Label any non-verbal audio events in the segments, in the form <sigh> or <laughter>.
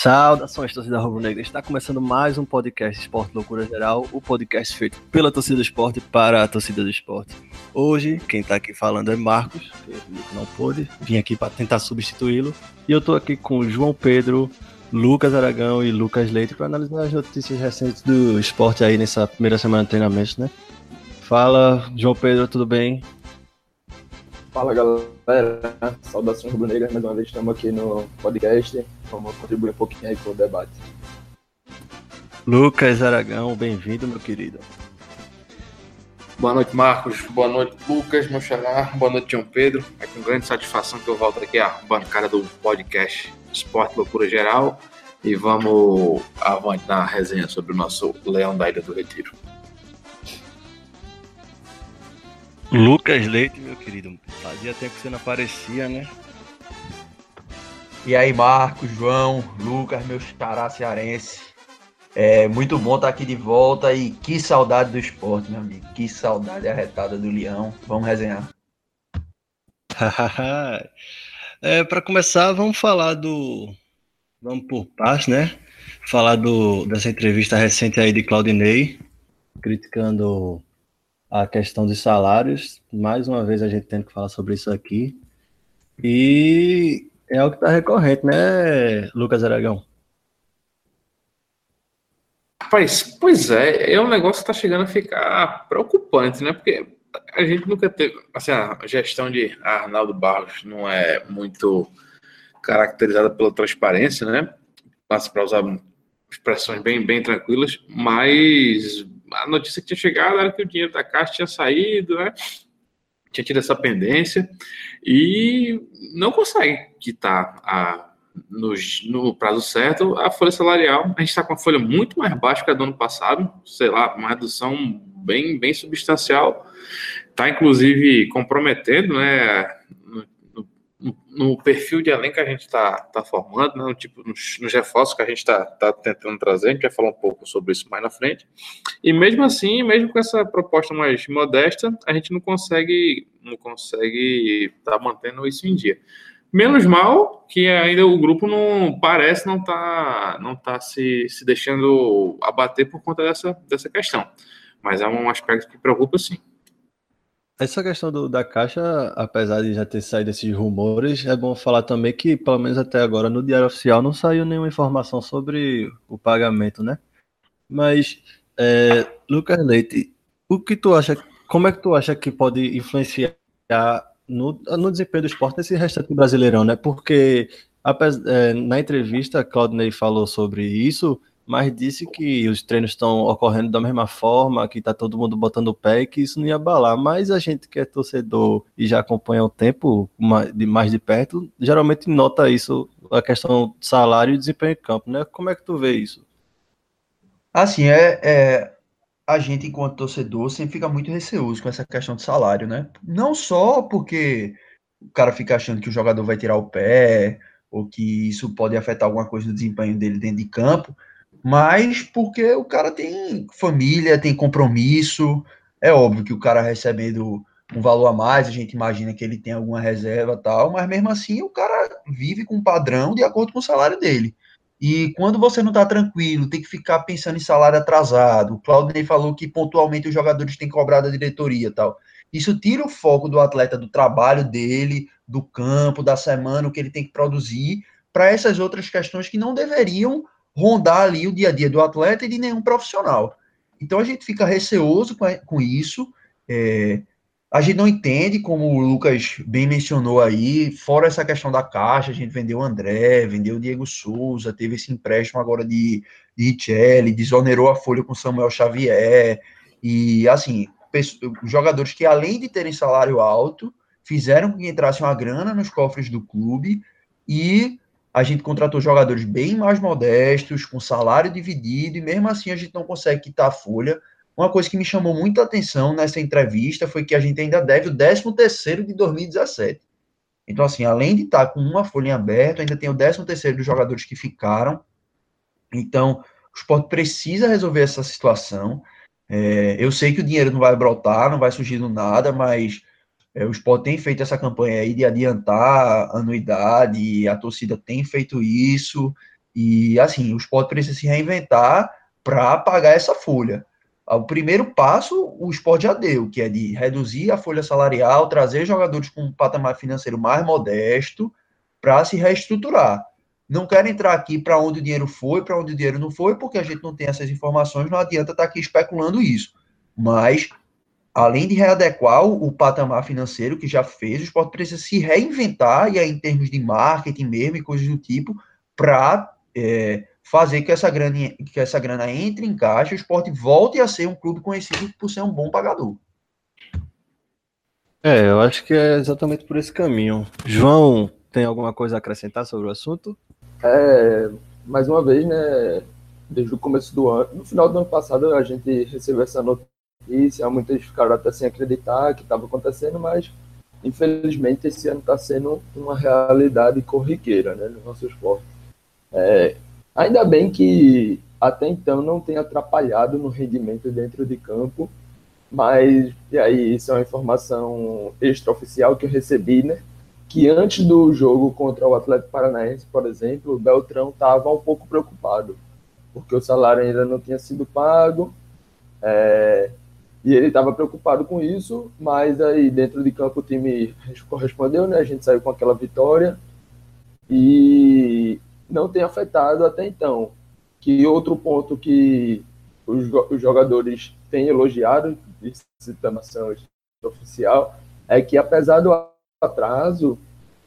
Saudações, torcida rubro-negra. Está começando mais um podcast Esporte Loucura Geral, o podcast feito pela torcida do esporte para a torcida do esporte. Hoje, quem está aqui falando é Marcos, que não pôde, vim aqui para tentar substituí-lo. E eu estou aqui com João Pedro, Lucas Aragão e Lucas Leite para analisar as notícias recentes do esporte aí nessa primeira semana de treinamento, né? Fala, João Pedro, tudo bem? Fala galera, saudações rubro-negras, mais uma vez estamos aqui no podcast, vamos contribuir um pouquinho aí com o debate. Lucas Aragão, bem-vindo, meu querido. Boa noite, Marcos. Boa noite, Lucas, meu xará. Boa noite, João Pedro. É com grande satisfação que eu volto aqui à bancada do podcast Esporte Loucura Geral e vamos avante na resenha sobre o nosso Leão da Ilha do Retiro. Lucas Leite, meu querido. Fazia tempo que você não aparecia, né? E aí, Marcos, João, Lucas, meu xará cearense. É muito bom estar aqui de volta e que saudade do esporte, meu amigo. Que saudade arretada do Leão. Vamos resenhar. <laughs> é, Para começar, vamos falar do. Vamos por paz, né? Falar do, dessa entrevista recente aí de Claudinei, criticando a questão dos salários. Mais uma vez a gente tem que falar sobre isso aqui. E é algo que está recorrente, né, Lucas Aragão? Rapaz, pois é, é um negócio que está chegando a ficar preocupante, né? Porque a gente nunca teve. Assim, a gestão de Arnaldo Barros não é muito caracterizada pela transparência, né? Para usar expressões bem, bem tranquilas, mas a notícia que tinha chegado era que o dinheiro da Caixa tinha saído, né? Tinha tido essa pendência e não consegue quitar a, no, no prazo certo a folha salarial. A gente está com a folha muito mais baixa que a do ano passado, sei lá, uma redução bem, bem substancial. Está, inclusive, comprometendo né, no perfil de elenco que a gente está tá formando, né, no tipo, nos, nos reforços que a gente está tá tentando trazer, a gente vai falar um pouco sobre isso mais na frente. E mesmo assim, mesmo com essa proposta mais modesta, a gente não consegue não consegue estar tá mantendo isso em dia. Menos mal que ainda o grupo não parece não tá não tá se, se deixando abater por conta dessa, dessa questão. Mas é um aspecto que preocupa sim. Essa questão do, da Caixa, apesar de já ter saído esses rumores, é bom falar também que, pelo menos até agora, no Diário Oficial não saiu nenhuma informação sobre o pagamento, né? Mas, é, Lucas Leite, o que tu acha, como é que tu acha que pode influenciar no, no desempenho do esporte nesse restante brasileirão, né? Porque apesar, é, na entrevista, Claudinei falou sobre isso, mas disse que os treinos estão ocorrendo da mesma forma, que está todo mundo botando o pé e que isso não ia abalar. Mas a gente que é torcedor e já acompanha o tempo de mais de perto, geralmente nota isso, a questão do salário e desempenho em campo, né? Como é que tu vê isso? Assim, é, é a gente, enquanto torcedor, sempre fica muito receoso com essa questão de salário, né? Não só porque o cara fica achando que o jogador vai tirar o pé, ou que isso pode afetar alguma coisa no desempenho dele dentro de campo, mas porque o cara tem família, tem compromisso. É óbvio que o cara recebendo um valor a mais, a gente imagina que ele tem alguma reserva tal, mas mesmo assim o cara vive com um padrão de acordo com o salário dele. E quando você não está tranquilo, tem que ficar pensando em salário atrasado. O Claudinei falou que pontualmente os jogadores têm cobrado a diretoria tal. Isso tira o foco do atleta, do trabalho dele, do campo, da semana, o que ele tem que produzir, para essas outras questões que não deveriam rondar ali o dia a dia do atleta e de nenhum profissional. Então a gente fica receoso com, com isso. É, a gente não entende, como o Lucas bem mencionou aí, fora essa questão da caixa, a gente vendeu o André, vendeu o Diego Souza, teve esse empréstimo agora de, de Richelli, desonerou a folha com Samuel Xavier, e assim, jogadores que além de terem salário alto, fizeram que entrasse uma grana nos cofres do clube e a gente contratou jogadores bem mais modestos, com salário dividido, e mesmo assim a gente não consegue quitar a folha. Uma coisa que me chamou muita atenção nessa entrevista foi que a gente ainda deve o 13 terceiro de 2017. Então, assim, além de estar com uma folha em aberto, ainda tem o 13 terceiro dos jogadores que ficaram. Então, o esporte precisa resolver essa situação. É, eu sei que o dinheiro não vai brotar, não vai surgir do nada, mas é, o Sport tem feito essa campanha aí de adiantar anuidade, a torcida tem feito isso, E assim, o esporte precisa se reinventar para pagar essa folha. O primeiro passo o esporte já deu, que é de reduzir a folha salarial, trazer jogadores com um patamar financeiro mais modesto para se reestruturar. Não quero entrar aqui para onde o dinheiro foi, para onde o dinheiro não foi, porque a gente não tem essas informações, não adianta estar tá aqui especulando isso. Mas, além de readequar o, patamar financeiro que já fez, o esporte precisa se reinventar, e aí em termos de marketing mesmo e coisas do tipo, para é, fazer que essa, grana, que essa grana entre em caixa e o esporte volte a ser um clube conhecido por ser um bom pagador. É, eu acho que é exatamente por esse caminho. João, tem alguma coisa a acrescentar sobre o assunto? É, mais uma vez, né, desde o começo do ano, no final do ano passado a gente recebeu essa notícia, muitos ficaram até sem acreditar que estava acontecendo, mas infelizmente esse ano está sendo uma realidade corriqueira né, no nosso esporte. É, Ainda bem que até então não tem atrapalhado no rendimento dentro de campo, mas e aí isso é uma informação extraoficial que eu recebi, né? Que antes do jogo contra o Atlético Paranaense, por exemplo, o Beltrão estava um pouco preocupado, porque o salário ainda não tinha sido pago, é, e ele estava preocupado com isso, mas aí dentro de campo o time correspondeu, né? A gente saiu com aquela vitória. E não tem afetado até então. Que outro ponto que os, os jogadores têm elogiado, citando a oficial, é que apesar do atraso,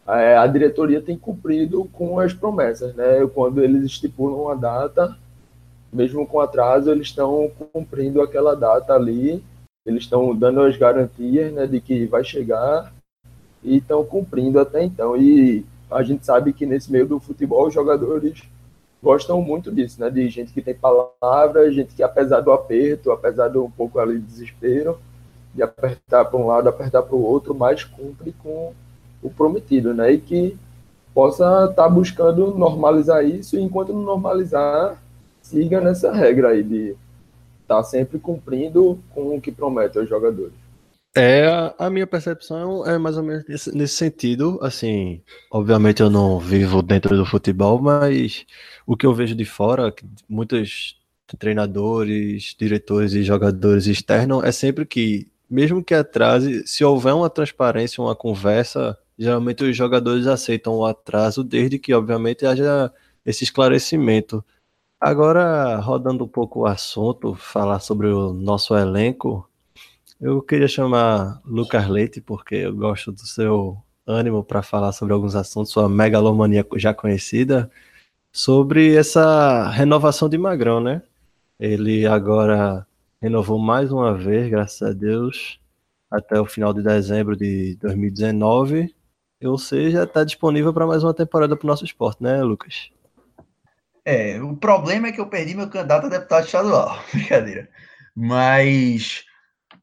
é, a diretoria tem cumprido com as promessas, né? Quando eles estipulam uma data, mesmo com atraso, eles estão cumprindo aquela data ali, eles estão dando as garantias, né, de que vai chegar e estão cumprindo até então. E a gente sabe que nesse meio do futebol os jogadores gostam muito disso, né? De gente que tem palavra, gente que apesar do aperto, apesar do um pouco ali de desespero, de apertar para um lado, apertar para o outro, mas cumpre com o prometido, né? E que possa estar tá buscando normalizar isso e enquanto não normalizar, siga nessa regra aí de estar tá sempre cumprindo com o que promete aos jogadores. É, a minha percepção é mais ou menos nesse, nesse, sentido. Assim, obviamente eu não vivo dentro do futebol, mas o que eu vejo de fora, muitos treinadores, diretores e jogadores externos, é sempre que, mesmo que atrase, se houver uma transparência, uma conversa, geralmente os jogadores aceitam o atraso, desde que, obviamente, haja esse esclarecimento. Agora, rodando um pouco o assunto, falar sobre o nosso elenco. Eu queria chamar Lucas Leite, porque eu gosto do seu ânimo para falar sobre alguns assuntos, sua megalomania já conhecida, sobre essa renovação de Magrão, né? Ele agora renovou mais uma vez, graças a Deus, até o final de dezembro de 2019. Ou seja, está disponível para mais uma temporada para o nosso esporte, né, Lucas? É, o problema é que eu perdi meu candidato a deputado estadual. <laughs> Brincadeira. Mas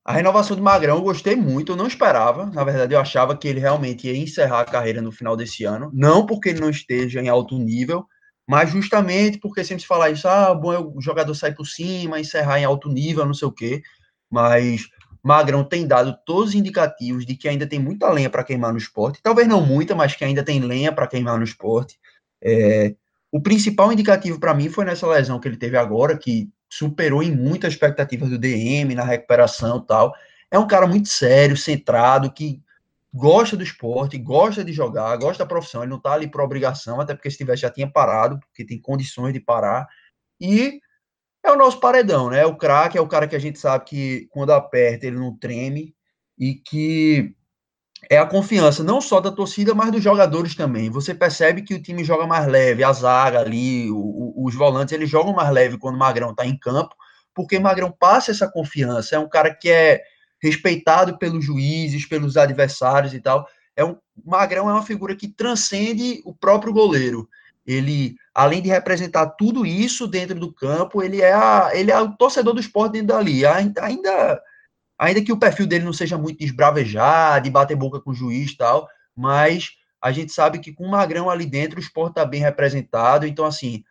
a renovação de Magrão eu gostei muito, eu não esperava. Na verdade, eu achava que ele realmente ia encerrar a carreira no final desse ano. Não porque ele não esteja em alto nível, mas justamente porque sempre se fala isso, ah, bom, é o jogador sai por cima, encerrar em alto nível, não sei o quê. Mas Magrão tem dado todos os indicativos de que ainda tem muita lenha para queimar no esporte. Talvez não muita, mas que ainda tem lenha para queimar no esporte. É, o principal indicativo para mim foi nessa lesão que ele teve agora, que superou em muito as expectativas do DM na recuperação tal. É um cara muito sério, centrado, que gosta do esporte, gosta de jogar, gosta da profissão. Ele não tá ali por obrigação, até porque se tivesse já tinha parado, porque tem condições de parar. E é o nosso paredão, né? O craque é o cara que a gente sabe que quando aperta ele não treme e que é a confiança não só da torcida, mas dos jogadores também. Você percebe que o time joga mais leve, a zaga ali, o, os volantes, eles jogam mais leve quando o Magrão está em campo, porque o Magrão passa essa confiança. É um cara que é respeitado pelos juízes, pelos adversários e tal. É um, Magrão é uma figura que transcende o próprio goleiro. Ele, além de representar tudo isso dentro do campo, ele é, a, ele é o torcedor do esporte dentro dali. Ainda, ainda que o perfil dele não seja muito esbravejar, de bater boca com o juiz e tal, mas a gente sabe que com o Magrão ali dentro o esporte está bem representado, então assim,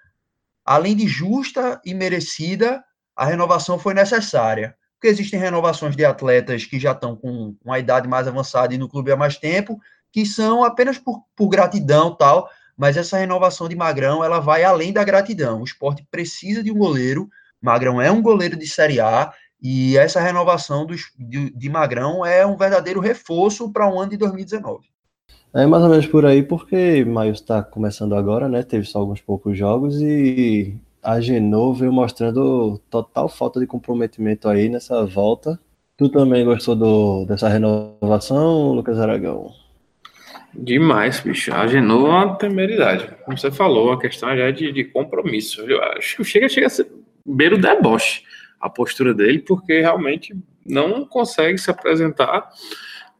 além de justa e merecida, a renovação foi necessária, porque existem renovações de atletas que já estão com uma idade mais avançada e no clube há mais tempo, que são apenas por, por gratidão tal, mas essa renovação de Magrão, ela vai além da gratidão. O esporte precisa de um goleiro, Magrão é um goleiro de Série A, e essa renovação do, de, de Magrão é um verdadeiro reforço para o ano de 2019. É mais ou menos por aí, porque Maio está começando agora, né? Teve só alguns poucos jogos e a Genoa veio mostrando total falta de comprometimento aí nessa volta. Tu também gostou do, dessa renovação, Lucas Aragão? Demais, bicho. A Genoa é uma temeridade. Como você falou, a questão já é de, de compromisso. Eu acho que chega, chega a ser beiro deboche a postura dele, porque realmente não consegue se apresentar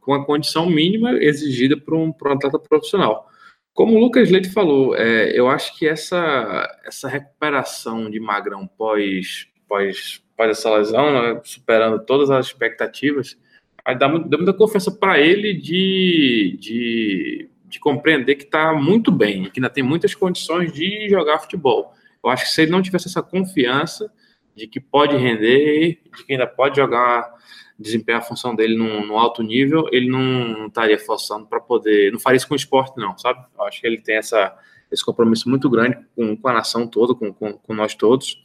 com a condição mínima exigida para um, um atleta profissional. Como o Lucas Leite falou, é, eu acho que essa, essa recuperação de Magrão pós, pós, pós essa lesão, né, superando todas as expectativas, vai dá muita confiança para ele de, de, de compreender que está muito bem, que ainda tem muitas condições de jogar futebol. Eu acho que se ele não tivesse essa confiança de que pode render, de que ainda pode jogar desempenhar a função dele no alto nível, ele não, estaria forçando para poder. Não faria isso com o esporte, não, sabe? Eu acho que ele tem essa, esse compromisso muito grande com, com a nação toda, com, com, com, nós todos.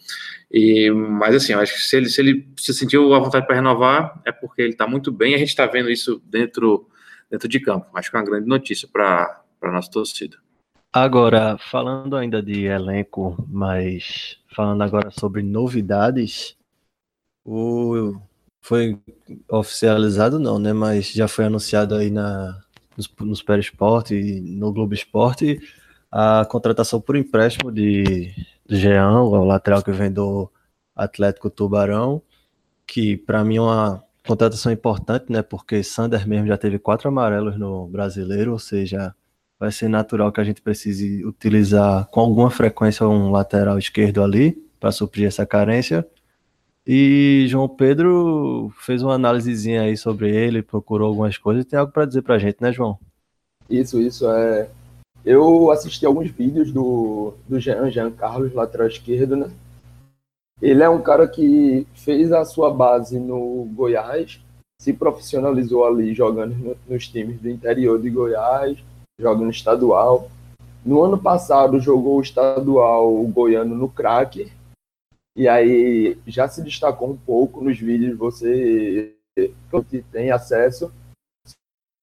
E, mas assim, eu acho que se ele, se ele se sentiu a vontade para renovar, é porque ele está muito bem. A gente está vendo isso dentro, dentro de campo. Acho que é uma grande notícia para a nossa torcida. Agora, falando ainda de elenco, mas falando agora sobre novidades, o foi oficializado não, né? Mas já foi anunciado aí na, nos, nos Esporte e no Globo Esporte a contratação por empréstimo de, de Jean, o lateral que vem do Atlético Tubarão, que para mim é uma contratação importante, né? Porque Sander mesmo já teve quatro amarelos no brasileiro, ou seja, vai ser natural que a gente precise utilizar com alguma frequência um lateral esquerdo ali para suprir essa carência. E João Pedro fez uma análisezinha aí sobre ele, procurou algumas coisas e tem algo para dizer para a gente, né, João? Isso, isso. é. Eu assisti alguns vídeos do, do Jean, Jean Carlos, lateral esquerdo, né? Ele é um cara que fez a sua base no Goiás, se profissionalizou ali jogando no, nos times do interior de Goiás, jogando estadual. No ano passado jogou o estadual goiano no craque e aí já se destacou um pouco nos vídeos, você tem acesso.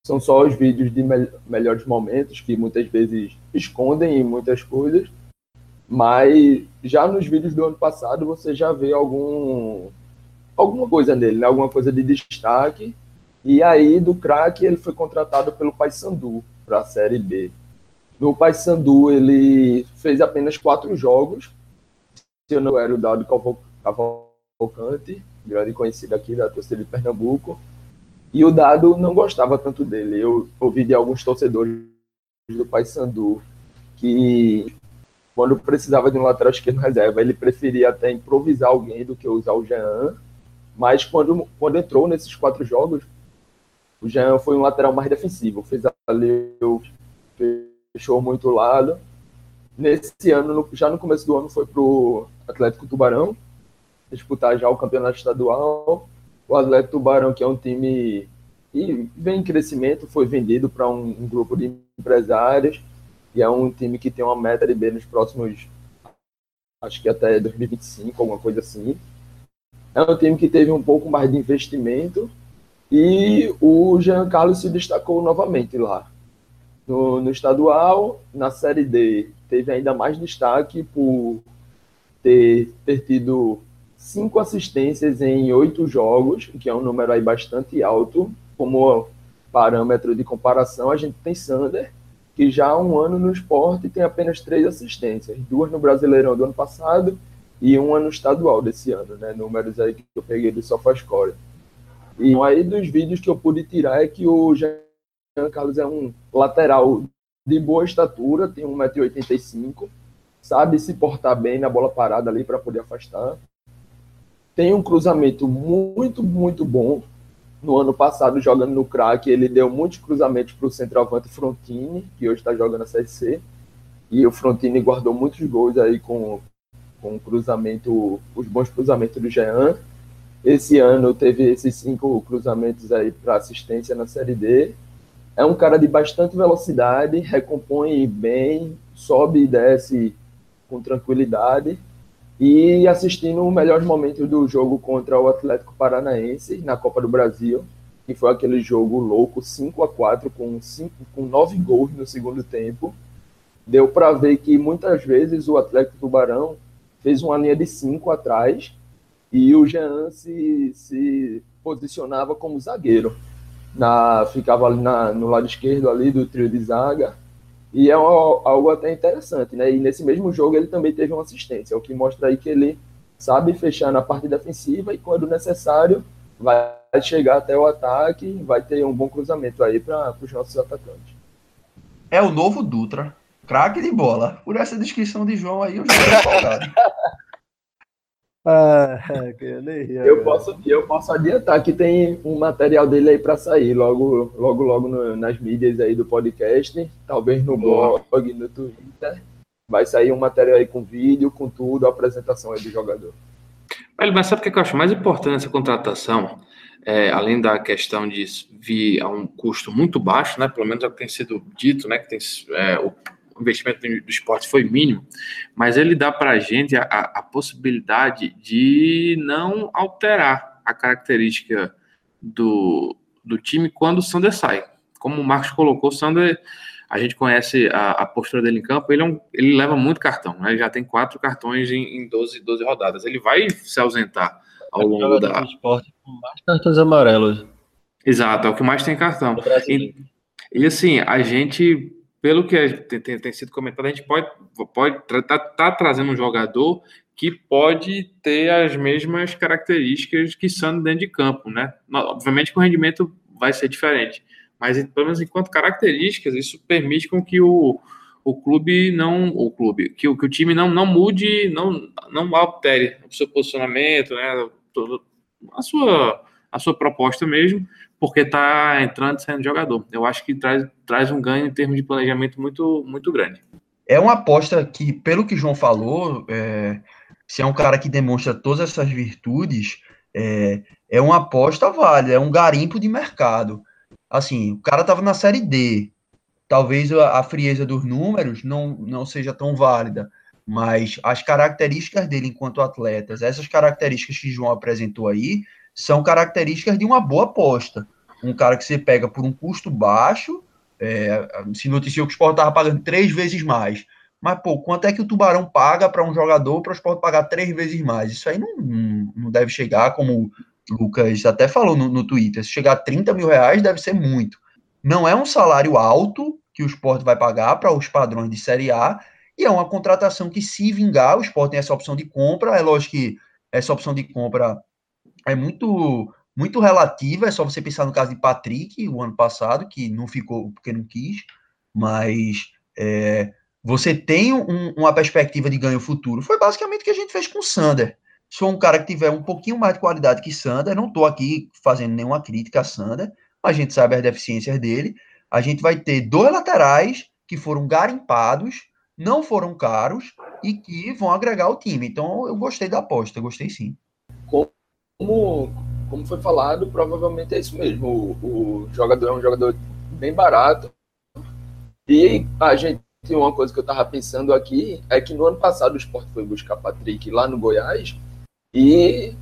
São só os vídeos de me melhores momentos, que muitas vezes escondem muitas coisas. Mas já nos vídeos do ano passado você já vê algum, alguma coisa nele, né? alguma coisa de destaque. E aí, do craque, ele foi contratado pelo Paysandu para a Série B. No Paysandu, ele fez apenas quatro jogos, eu não era o Dado Cavalcante, grande conhecido aqui da torcida de Pernambuco, e o Dado não gostava tanto dele. Eu ouvi de alguns torcedores do Paysandu que quando precisava de um lateral esquerdo reserva, ele preferia até improvisar alguém do que usar o Jean, mas quando, quando entrou nesses quatro jogos, o Jean foi um lateral mais defensivo, fez ali, fechou muito lado, Nesse ano, já no começo do ano, foi para o Atlético Tubarão disputar já o campeonato estadual. O Atlético Tubarão, que é um time que vem em crescimento, foi vendido para um, um, grupo de empresários e é um time que tem uma meta de B nos próximos, acho que até 2025, alguma coisa assim. É um time que teve um pouco mais de investimento e o Jean Carlos se destacou novamente lá. No, no estadual, na Série D, teve ainda mais destaque por ter, ter tido cinco assistências em oito jogos, que é um número aí bastante alto. Como parâmetro de comparação, a gente tem Sander, que já há um ano no esporte tem apenas três assistências, duas no Brasileirão do ano passado e uma no estadual desse ano, né? Números aí que eu peguei do SofaScore. E aí dos vídeos que eu pude tirar é que o Jean Carlos é um lateral de boa estatura, tem 1,85m, sabe se portar bem na bola parada ali para poder afastar. Tem um cruzamento muito, muito bom. No ano passado, jogando no craque, ele deu muitos cruzamentos para o centroavante Frontini, que hoje está jogando a Série. E o Frontini guardou muitos gols aí com, com cruzamento, os bons cruzamentos do Jean. Esse ano teve esses cinco cruzamentos aí para assistência na Série D é um cara de bastante velocidade, recompõe bem, sobe e desce com tranquilidade. E assistindo o melhor momento do jogo contra o Atlético Paranaense na Copa do Brasil, que foi aquele jogo louco, 5 a 4 com, cinco, com nove gols no segundo tempo. Deu para ver que muitas vezes o Atlético Tubarão fez uma linha de cinco atrás e o Jean se, se posicionava como zagueiro. Na, ficava ali na, no lado esquerdo ali do trio de zaga. E é algo até interessante, né? E nesse mesmo jogo ele também teve uma assistência, o que mostra aí que ele sabe fechar na parte defensiva e quando necessário vai chegar até o ataque, vai ter um bom cruzamento aí para os nossos atacantes. É o novo Dutra, craque de bola. Por essa descrição de João aí, eu já empolgado. <laughs> Ah, <laughs> eu, posso, eu posso adiantar que tem um material dele aí para sair logo, logo, logo no, nas mídias aí do podcast, talvez no blog, no Twitter. Vai sair um material aí com vídeo, com tudo, a apresentação aí do jogador. Mas sabe o que eu acho mais importante nessa contratação? É, além da questão de vir a um custo muito baixo, né? Pelo menos é o que tem sido dito, né? Que tem, é, o investimento do esporte foi mínimo, mas ele dá para a gente a, possibilidade de não alterar a característica do, do time quando o Sander sai. Como o Marcos colocou, o Sander, a gente conhece a, a postura dele em campo, ele, é um, ele leva muito cartão, né? já tem quatro cartões em, em 12, 12 rodadas. Ele vai se ausentar ao longo da. esporte com mais cartões amarelos. Exato, é o que mais tem cartão. E, e assim, a gente pelo que tem, tem, tem, sido comentado, a gente pode pode tá, tá, trazendo um jogador que pode ter as mesmas características que são dentro de campo, né? Obviamente que o rendimento vai ser diferente, mas pelo menos enquanto características, isso permite com que o, o clube não, o clube, que que o time não, não mude, não, não altere o seu posicionamento, né? A sua a sua proposta mesmo, porque está entrando e saindo jogador. Eu acho que traz, traz um ganho em termos de planejamento muito, muito grande. É uma aposta que, pelo que João falou, é, se é um cara que demonstra todas essas virtudes, é, é uma aposta válida, é um garimpo de mercado. Assim, o cara estava na Série D, talvez a, frieza dos números não, não seja tão válida, mas as características dele enquanto atletas, essas características que João apresentou aí, são características de uma boa aposta. Um cara que você pega por um custo baixo, é, se noticiou que o Sport estava pagando três vezes mais. Mas, pô, quanto é que o Tubarão paga para um jogador para o Sport pagar três vezes mais? Isso aí não, não deve chegar, como o Lucas até falou no, no Twitter, se chegar a 30 mil reais deve ser muito. Não é um salário alto que o Sport vai pagar para os padrões de Série A, e é uma contratação que, se vingar, o Sport tem essa opção de compra. É lógico que essa opção de compra é muito muito relativa, é só você pensar no caso de Patrick, o ano passado, que não ficou porque não quis, mas é, você tem um, uma perspectiva de ganho futuro. Foi basicamente o que a gente fez com o Sander. For um cara que tiver um pouquinho mais de qualidade que Sander, não estou aqui fazendo nenhuma crítica a Sander, a gente sabe as deficiências dele. A gente vai ter dois laterais que foram garimpados, não foram caros e que vão agregar ao time. Então eu gostei da aposta, gostei sim como, como foi falado, provavelmente é isso mesmo. O, o jogador é um jogador bem barato. E a gente, uma coisa que eu estava pensando aqui é que no ano passado o Sport foi buscar Patrick lá no Goiás e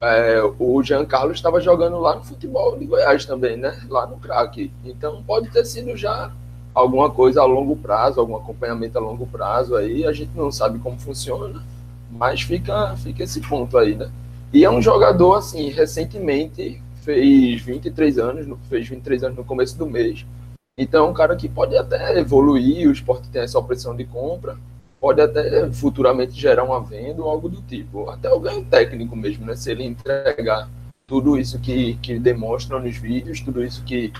é, o Jean Carlos estava jogando lá no futebol de Goiás também, né? Lá no craque. Então pode ter sido já alguma coisa a longo prazo, algum acompanhamento a longo prazo aí. A gente não sabe como funciona, mas fica, fica esse ponto aí, né? E é um jogador, assim, recentemente fez 23 anos, fez 23 anos no começo do mês. Então, é um cara que pode até evoluir, o esporte tem essa opção de compra, pode até futuramente gerar uma venda ou algo do tipo. Até o ganho técnico mesmo, né? Se ele entregar tudo isso que, que demonstram nos vídeos, tudo isso que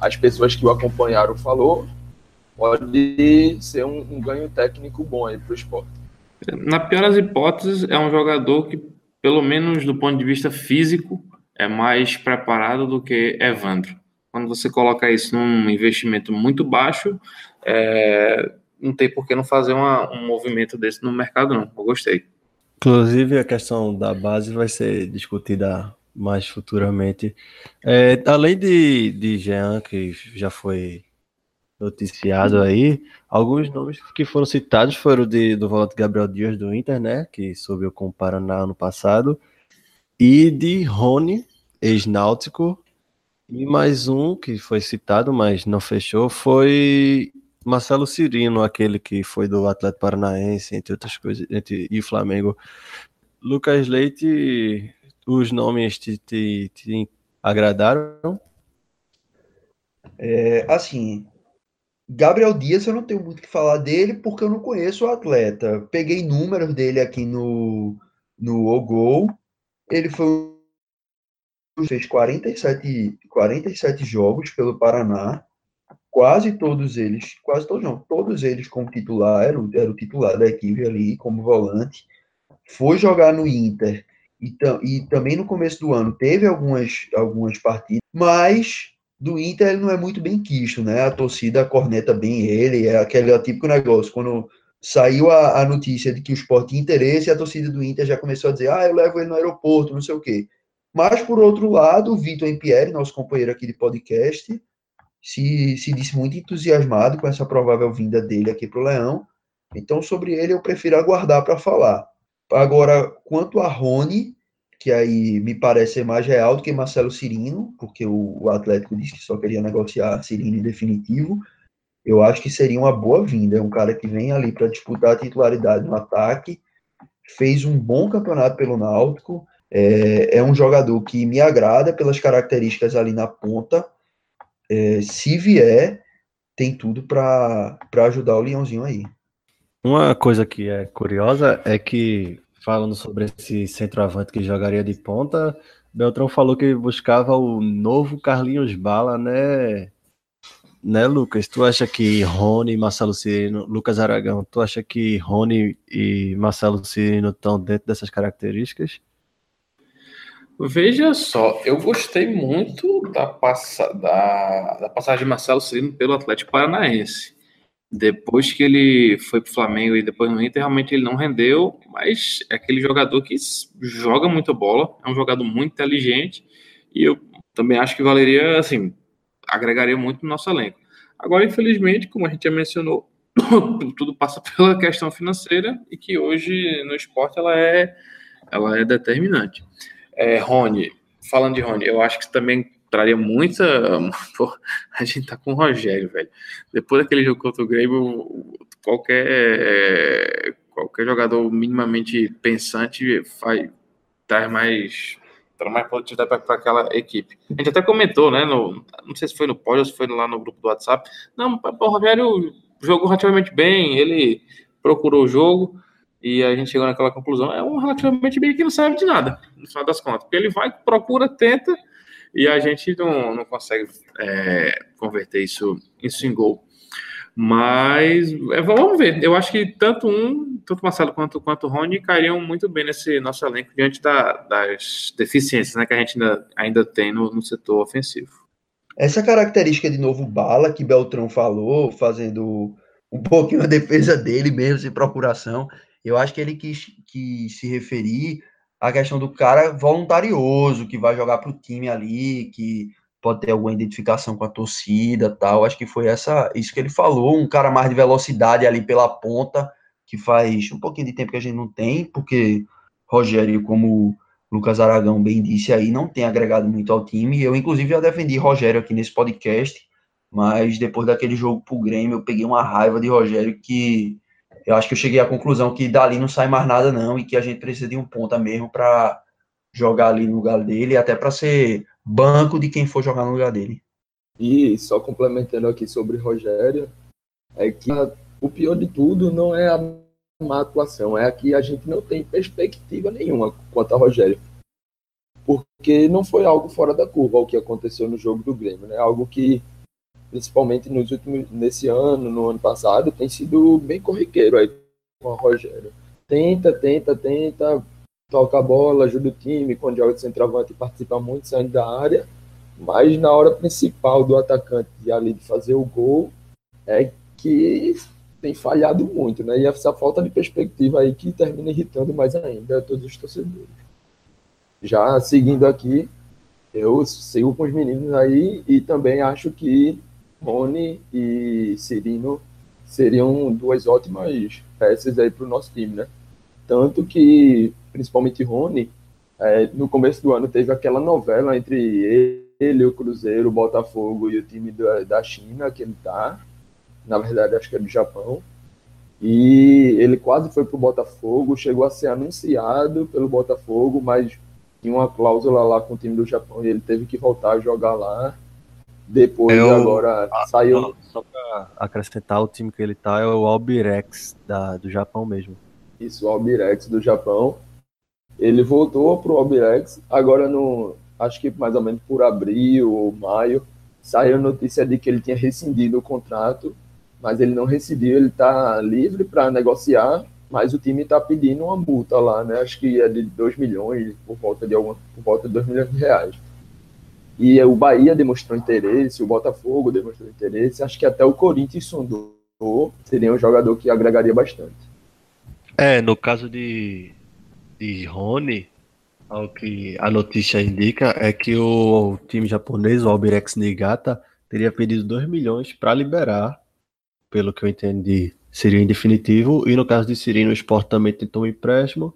as pessoas que o acompanharam falou, pode ser um, um ganho técnico bom aí para o esporte. Na pior das hipóteses, é um jogador que pelo menos do ponto de vista físico, é mais preparado do que Evandro. Quando você coloca isso num investimento muito baixo, é, não tem por que não fazer uma, um movimento desse no mercado, não. Eu gostei. Inclusive, a questão da base vai ser discutida mais futuramente. É, além de, de Jean, que já foi noticiado aí. Alguns nomes que foram citados foram de, do volante Gabriel Dias do Inter, né? Que subiu com o Paraná ano passado. E de Rony, ex-náutico. E mais um que foi citado, mas não fechou, foi Marcelo Cirino, aquele que foi do Atlético Paranaense, entre outras coisas, entre, e Flamengo. Lucas Leite, os nomes te, te, te agradaram? É, assim, Gabriel Dias eu não tenho muito o que falar dele porque eu não conheço o atleta. Peguei números dele aqui no, no Ogol. Ele foi fez 47, 47 jogos pelo Paraná, quase todos eles, quase todos não, todos eles como titular, era o, era o titular da equipe ali, como volante. Foi jogar no Inter e, e também no começo do ano teve algumas, algumas partidas, mas do Inter ele não é muito bem quisto, né? A torcida corneta bem ele, é aquele típico negócio. Quando saiu a, a notícia de que o esporte tinha interesse, a torcida do Inter já começou a dizer: ah, eu levo ele no aeroporto, não sei o quê. Mas, por outro lado, o Vitor Empierre, nosso companheiro aqui de podcast, se, se disse muito entusiasmado com essa provável vinda dele aqui para o Leão. Então, sobre ele, eu prefiro aguardar para falar. Agora, quanto a Rony, que aí me parece ser mais real do que Marcelo Cirino, porque o, o Atlético disse que só queria negociar Cirino em definitivo. Eu acho que seria uma boa vinda. É um cara que vem ali para disputar a titularidade no ataque, fez um bom campeonato pelo Náutico, é, é um jogador que me agrada pelas características ali na ponta. É, se vier, tem tudo para ajudar o Leãozinho aí. Uma coisa que é curiosa é que falando sobre esse centroavante que jogaria de ponta, Beltrão falou que buscava o novo Carlinhos Bala, né? Né, Lucas? Tu acha que Rony e Marcelo Cirino, Lucas Aragão, tu acha que Rony e Marcelo Cirino estão dentro dessas características? Veja só, eu gostei muito da, passa, da, da passagem de Marcelo Cirino pelo Atlético Paranaense. Depois que ele foi para o Flamengo e depois no Inter, realmente ele não rendeu, mas é aquele jogador que joga muita bola, é um jogador muito inteligente e eu também acho que valeria, assim, agregaria muito no nosso elenco. Agora, infelizmente, como a gente já mencionou, <coughs> tudo passa pela questão financeira e que hoje no esporte ela é, ela é determinante. É, Rony, falando de Rony, eu acho que também traria muita. <laughs> Pô, a gente tá com o Rogério, velho. Depois daquele jogo contra o Grêmio, qualquer, qualquer jogador minimamente pensante faz, traz mais. Traz mais produtividade para aquela equipe. A gente até comentou, né? No, não sei se foi no pódio ou se foi lá no grupo do WhatsApp. Não, o Rogério jogou relativamente bem, ele procurou o jogo e a gente chegou naquela conclusão. É um relativamente bem que não serve de nada, no final das contas. Porque ele vai, procura, tenta e a gente não, não consegue é, converter isso, isso em gol. Mas é, vamos ver. Eu acho que tanto um, tanto Marcelo quanto, quanto o Rony cairiam muito bem nesse nosso elenco diante da, das deficiências né, que a gente ainda, ainda tem no, no setor ofensivo. Essa característica de novo bala que Beltrão falou, fazendo um pouquinho a defesa dele mesmo, sem procuração, eu acho que ele quis, quis se referir a questão do cara voluntarioso, que vai jogar para o time ali, que pode ter alguma identificação com a torcida tal. Acho que foi essa isso que ele falou, um cara mais de velocidade ali pela ponta, que faz um pouquinho de tempo que a gente não tem, porque Rogério, como Lucas Aragão bem disse aí, não tem agregado muito ao time. Eu, inclusive, já defendi Rogério aqui nesse podcast, mas depois daquele jogo pro Grêmio, eu peguei uma raiva de Rogério que eu acho que eu cheguei à conclusão que dali não sai mais nada não e que a gente precisa de um ponta mesmo para jogar ali no lugar dele, até para ser banco de quem for jogar no lugar dele. E só complementando aqui sobre Rogério, é que o pior de tudo não é a má atuação, é que a gente não tem perspectiva nenhuma quanto a Rogério. Porque não foi algo fora da curva o que aconteceu no jogo do Grêmio, né? Algo que principalmente nos últimos, nesse ano, no ano passado, tem sido bem corriqueiro aí com o Rogério. Tenta, tenta, tenta, toca a bola, ajuda o time, quando joga de centroavante participa muito, saindo da área, mas na hora principal do atacante ali de fazer o gol é que tem falhado muito, né? E essa falta de perspectiva aí que termina irritando mais ainda todos os torcedores. Já seguindo aqui, eu sigo com os meninos aí e também acho que Rony e Cirino seriam duas ótimas peças aí para o nosso time, né? Tanto que, principalmente Rony, é, no começo do ano teve aquela novela entre ele, o Cruzeiro, o Botafogo e o time da, da China, que ele tá. Na verdade, acho que é do Japão. E ele quase foi para o Botafogo, chegou a ser anunciado pelo Botafogo, mas tinha uma cláusula lá com o time do Japão e ele teve que voltar a jogar lá. Depois, Eu, agora, ah, saiu. Só para acrescentar, o time que ele tá é o Albirex da, do Japão mesmo. Isso, o Albirex do Japão. Ele voltou para o Albirex, agora no. Acho que mais ou menos por abril ou maio, saiu a notícia de que ele tinha rescindido o contrato mas ele não rescindiu, ele está livre para negociar, mas o time está pedindo uma multa lá, né? Acho que é de 2 milhões, por volta de alguma, por volta de 2 milhões de reais. E o Bahia demonstrou interesse, o Botafogo demonstrou interesse, acho que até o Corinthians sondou, seria um jogador que agregaria bastante. É, no caso de, de Rony, ao que a notícia indica é que o time japonês, o Albirex Niigata, teria pedido 2 milhões para liberar pelo que eu entendi, seria em definitivo. E no caso de Cirino, o Sport também tentou um empréstimo.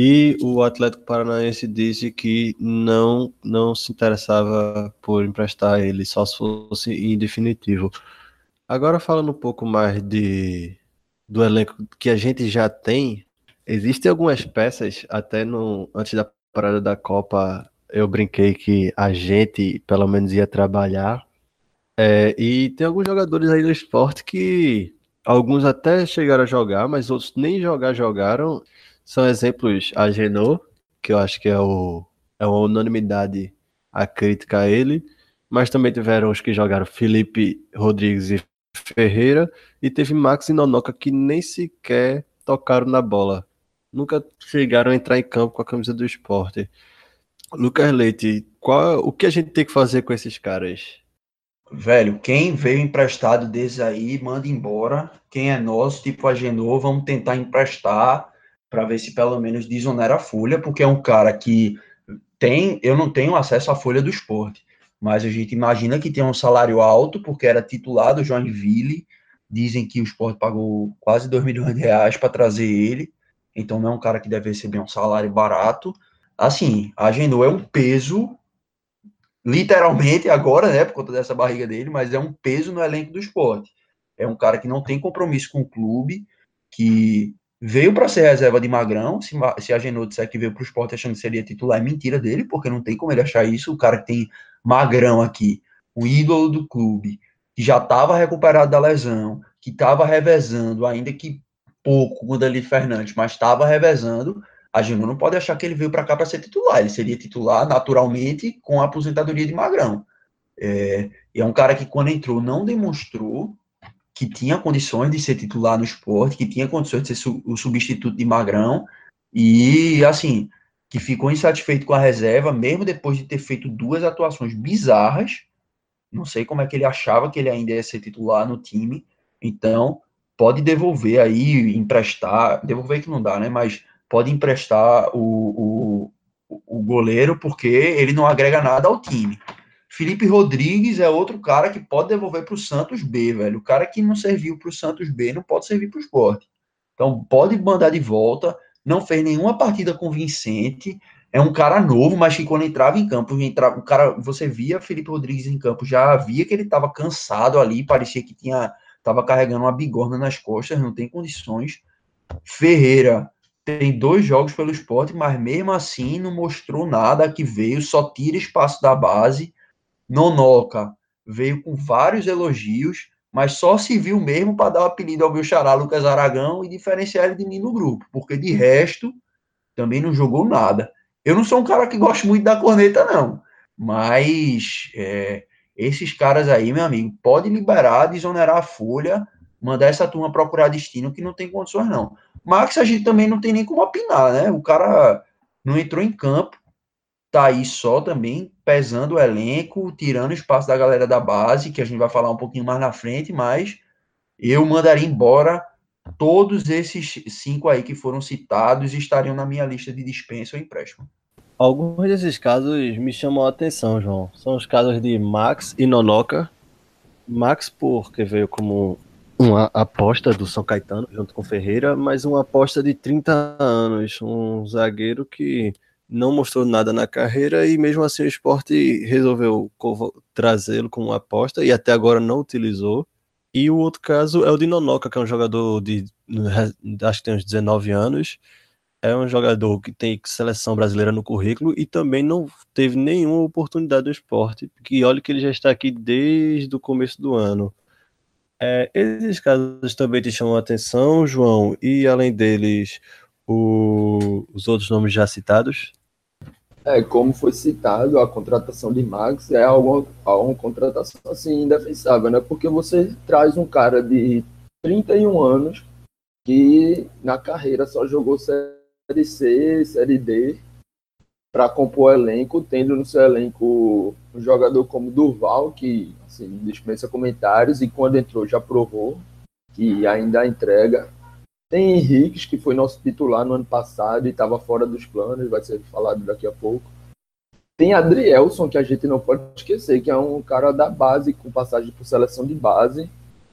E o Atlético Paranaense disse que não, não se interessava por emprestar ele, só se fosse em definitivo. Agora falando um pouco mais de, do elenco que a gente já tem, existem algumas peças, até no, antes da parada da Copa, eu brinquei que a gente pelo menos ia trabalhar é, e tem alguns jogadores aí do esporte que alguns até chegaram a jogar, mas outros nem jogar jogaram. São exemplos a que eu acho que é, o, é uma unanimidade a crítica a ele, mas também tiveram os que jogaram Felipe Rodrigues e Ferreira, e teve Max e Nonoca que nem sequer tocaram na bola. Nunca chegaram a entrar em campo com a camisa do esporte. Lucas Leite, qual, o que a gente tem que fazer com esses caras? velho, quem veio emprestado desde aí, manda embora. Quem é nosso, tipo a vamos tentar emprestar para ver se pelo menos desonera a folha, porque é um cara que tem, eu não tenho acesso à folha do esporte, mas a gente imagina que tem um salário alto, porque era titular do Joinville, dizem que o esporte pagou quase 2 milhões de reais para trazer ele, então não é um cara que deve receber um salário barato. Assim, a Genô é um peso literalmente agora, né, por conta dessa barriga dele, mas é um peso no elenco do esporte. É um cara que não tem compromisso com o clube, que veio para ser reserva de Magrão. Se, se a Genô disser que veio para o esporte achando que seria titular, é mentira dele, porque não tem como ele achar isso. O cara que tem Magrão aqui, o ídolo do clube, que já estava recuperado da lesão, que estava revezando, ainda que pouco com o Dali Fernandes, mas estava revezando a Genu não pode achar que ele veio para cá para ser titular. Ele seria titular naturalmente com a aposentadoria de Magrão. É, é um cara que, quando entrou, não demonstrou que tinha condições de ser titular no esporte, que tinha condições de ser su o substituto de Magrão, e, assim, que ficou insatisfeito com a reserva, mesmo depois de ter feito duas atuações bizarras. Não sei como é que ele achava que ele ainda ia ser titular no time. Então, pode devolver aí, emprestar, devolver que não dá, né? Mas pode emprestar o, o, o goleiro porque ele não agrega nada ao time. Felipe Rodrigues é outro cara que pode devolver para o Santos B, velho. O cara que não serviu para o Santos B não pode servir para o esporte. Então pode mandar de volta. Não fez nenhuma partida convincente. É um cara novo, mas que quando entrava em campo, entrava, o cara, você via Felipe Rodrigues em campo, já via que ele estava cansado ali, parecia que tinha estava carregando uma bigorna nas costas, não tem condições. Ferreira tem dois jogos pelo esporte, mas mesmo assim não mostrou nada que veio, só tira espaço da base. Nonoca veio com vários elogios, mas só se viu mesmo para dar o apelido ao meu xará Lucas Aragão e diferenciar ele de mim no grupo, porque de resto também não jogou nada. Eu não sou um cara que gosta muito da corneta, não, mas é, esses caras aí, meu amigo, pode liberar, desonerar a folha, mandar essa turma procurar destino que não tem condições, não. Max, a gente também não tem nem como opinar, né? O cara não entrou em campo, tá aí só também, pesando o elenco, tirando espaço da galera da base, que a gente vai falar um pouquinho mais na frente, mas eu mandaria embora todos esses cinco aí que foram citados estariam na minha lista de dispensa ou empréstimo. Alguns desses casos me chamam a atenção, João. São os casos de Max e Nonoca, Max, porque veio como uma aposta do São Caetano junto com Ferreira, mas uma aposta de 30 anos, um zagueiro que não mostrou nada na carreira e mesmo assim o esporte resolveu trazê-lo como aposta e até agora não utilizou. E o outro caso é o de Nonoca, que é um jogador de acho que tem uns 19 anos, é um jogador que tem seleção brasileira no currículo e também não teve nenhuma oportunidade do esporte, que olha que ele já está aqui desde o começo do ano. É, esses casos também te chamam a atenção, João, e além deles, o, os outros nomes já citados? É, como foi citado, a contratação de Max é algo, uma contratação assim indefensável, né? Porque você traz um cara de 31 anos que na carreira só jogou Série C, Série D, para compor elenco, tendo no seu elenco um jogador como Durval, que assim, dispensa comentários, e quando entrou já provou que ainda entrega. Tem Henrique, que foi nosso titular no ano passado e estava fora dos planos, vai ser falado daqui a pouco. Tem Adrielson, que a gente não pode esquecer, que é um cara da base, com passagem por seleção de base.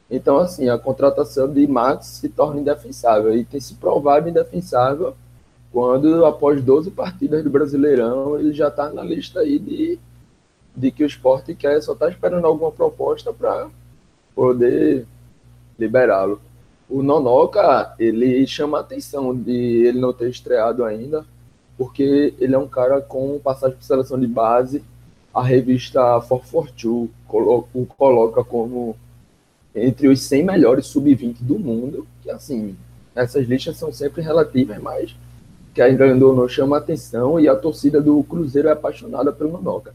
Então, assim, a contratação de Max se torna indefensável e tem se provado indefensável quando após 12 partidas do Brasileirão ele já está na lista aí de, de que o esporte quer, só está esperando alguma proposta para poder liberá-lo. O Nonoca, ele chama a atenção de ele não ter estreado ainda, porque ele é um cara com passagem por seleção de base. A revista 442 o coloca como entre os 100 melhores sub-20 do mundo, que assim, essas listas são sempre relativas, mas que ainda não chama atenção e a torcida do Cruzeiro é apaixonada pelo Manoca.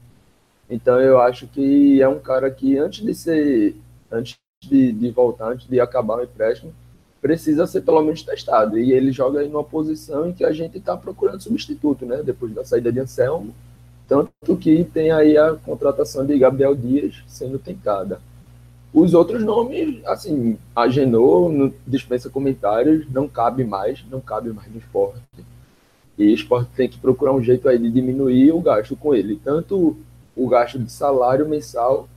Então eu acho que é um cara que antes de ser, antes de, de voltar, antes de acabar o empréstimo, precisa ser pelo menos testado. E ele joga em uma posição em que a gente está procurando substituto, né? Depois da saída de Anselmo, tanto que tem aí a contratação de Gabriel Dias sendo tentada. Os outros nomes, assim, a Genô dispensa comentários, não cabe mais, não cabe mais no esporte. E o esporte tem que procurar um jeito aí de diminuir o gasto com ele, tanto o gasto de salário mensal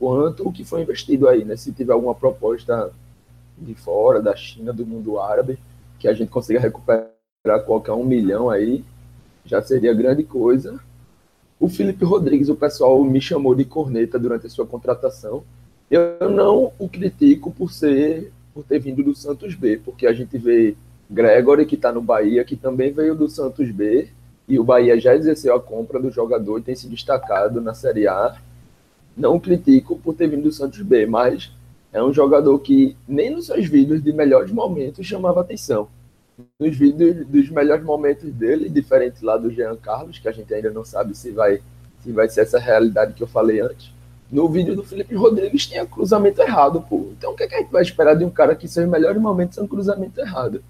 quanto o que foi investido aí, né? Se tiver alguma proposta de fora, da China, do mundo árabe, que a gente consiga recuperar qualquer um milhão aí, já seria grande coisa. O Felipe Rodrigues, o pessoal me chamou de corneta durante a sua contratação. Eu não o critico por ser, por ter vindo do Santos B, porque a gente vê Gregory, que está no Bahia, que também veio do Santos B, e o Bahia já exerceu a compra do jogador e tem se destacado na Série A. Não critico por ter vindo do Santos B, mas é um jogador que nem nos seus vídeos de melhores momentos chamava atenção. Nos vídeos dos melhores momentos dele, diferente lá do Jean Carlos, que a gente ainda não sabe se vai, se vai ser essa realidade que eu falei antes. No vídeo do Felipe Rodrigues tinha cruzamento errado, pô. Então o que, é que a gente vai esperar de um cara que seus melhores momentos são cruzamento errado?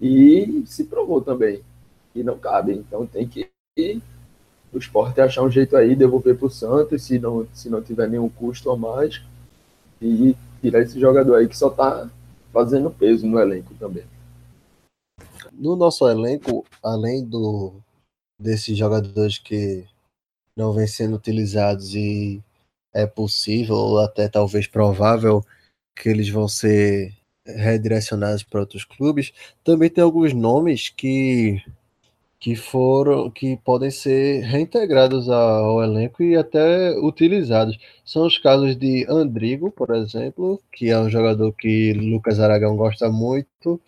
E se provou também que não cabe. Então tem que o esporte achar um jeito aí, devolver para o Santos, se não, se não tiver nenhum custo a mais, e tirar esse jogador aí que só está fazendo peso no elenco também. No nosso elenco, além do desses jogadores que não vêm sendo utilizados e é possível, ou até talvez provável, que eles vão ser redirecionados para outros clubes, também tem alguns nomes que que foram que podem ser reintegrados ao elenco e até utilizados. São os casos de Andrigo, por exemplo, que é um jogador que Lucas Aragão gosta muito,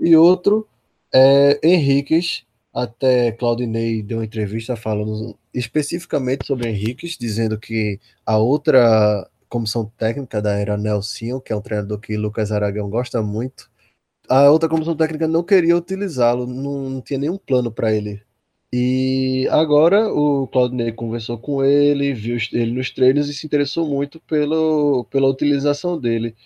e outro é Henriques, até Claudinei deu uma entrevista falando especificamente sobre Henriques, dizendo que a outra comissão técnica da era Nelson, que é um treinador que Lucas Aragão gosta muito, a outra comissão técnica não queria utilizá-lo, não, não, tinha nenhum plano para ele. E agora o Claudinei conversou com ele, viu ele nos treinos e se interessou muito pelo, pela utilização dele.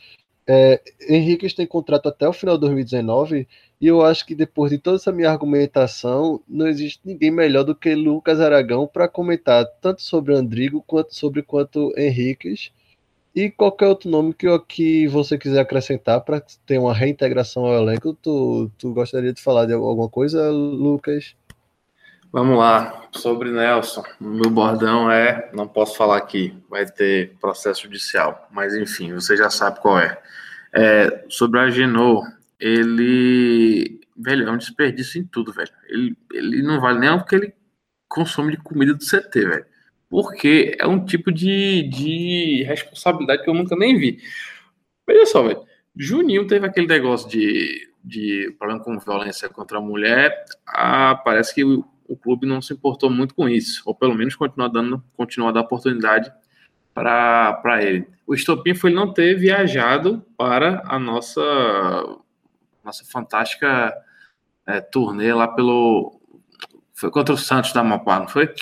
É, Henrique tem contrato até o final de 2019 e eu acho que depois de toda essa minha argumentação, não existe ninguém melhor do que Lucas Aragão para comentar tanto sobre Andrigo quanto sobre quanto Henriques e qualquer outro nome que, que você quiser acrescentar para ter uma reintegração ao elenco, tu, tu gostaria de falar de alguma coisa, Lucas? Vamos lá, sobre Nelson. Meu bordão é, não posso falar aqui, vai ter processo judicial, mas enfim, você já sabe qual é. é sobre a Genô, ele, velho, é um desperdício em tudo, velho. Ele, ele não vale nem o que ele consome de comida do CT, velho. Porque é um tipo de, de responsabilidade que eu nunca nem vi. Veja só, velho. Juninho teve aquele negócio de, de problema com violência contra a mulher. Ah, parece que o, o clube não se importou muito com isso, ou pelo menos continua dando, continua dando oportunidade para ele. O estopim foi ele não ter viajado para a nossa nossa fantástica é, turnê lá pelo foi contra o Santos da Amapá, não foi?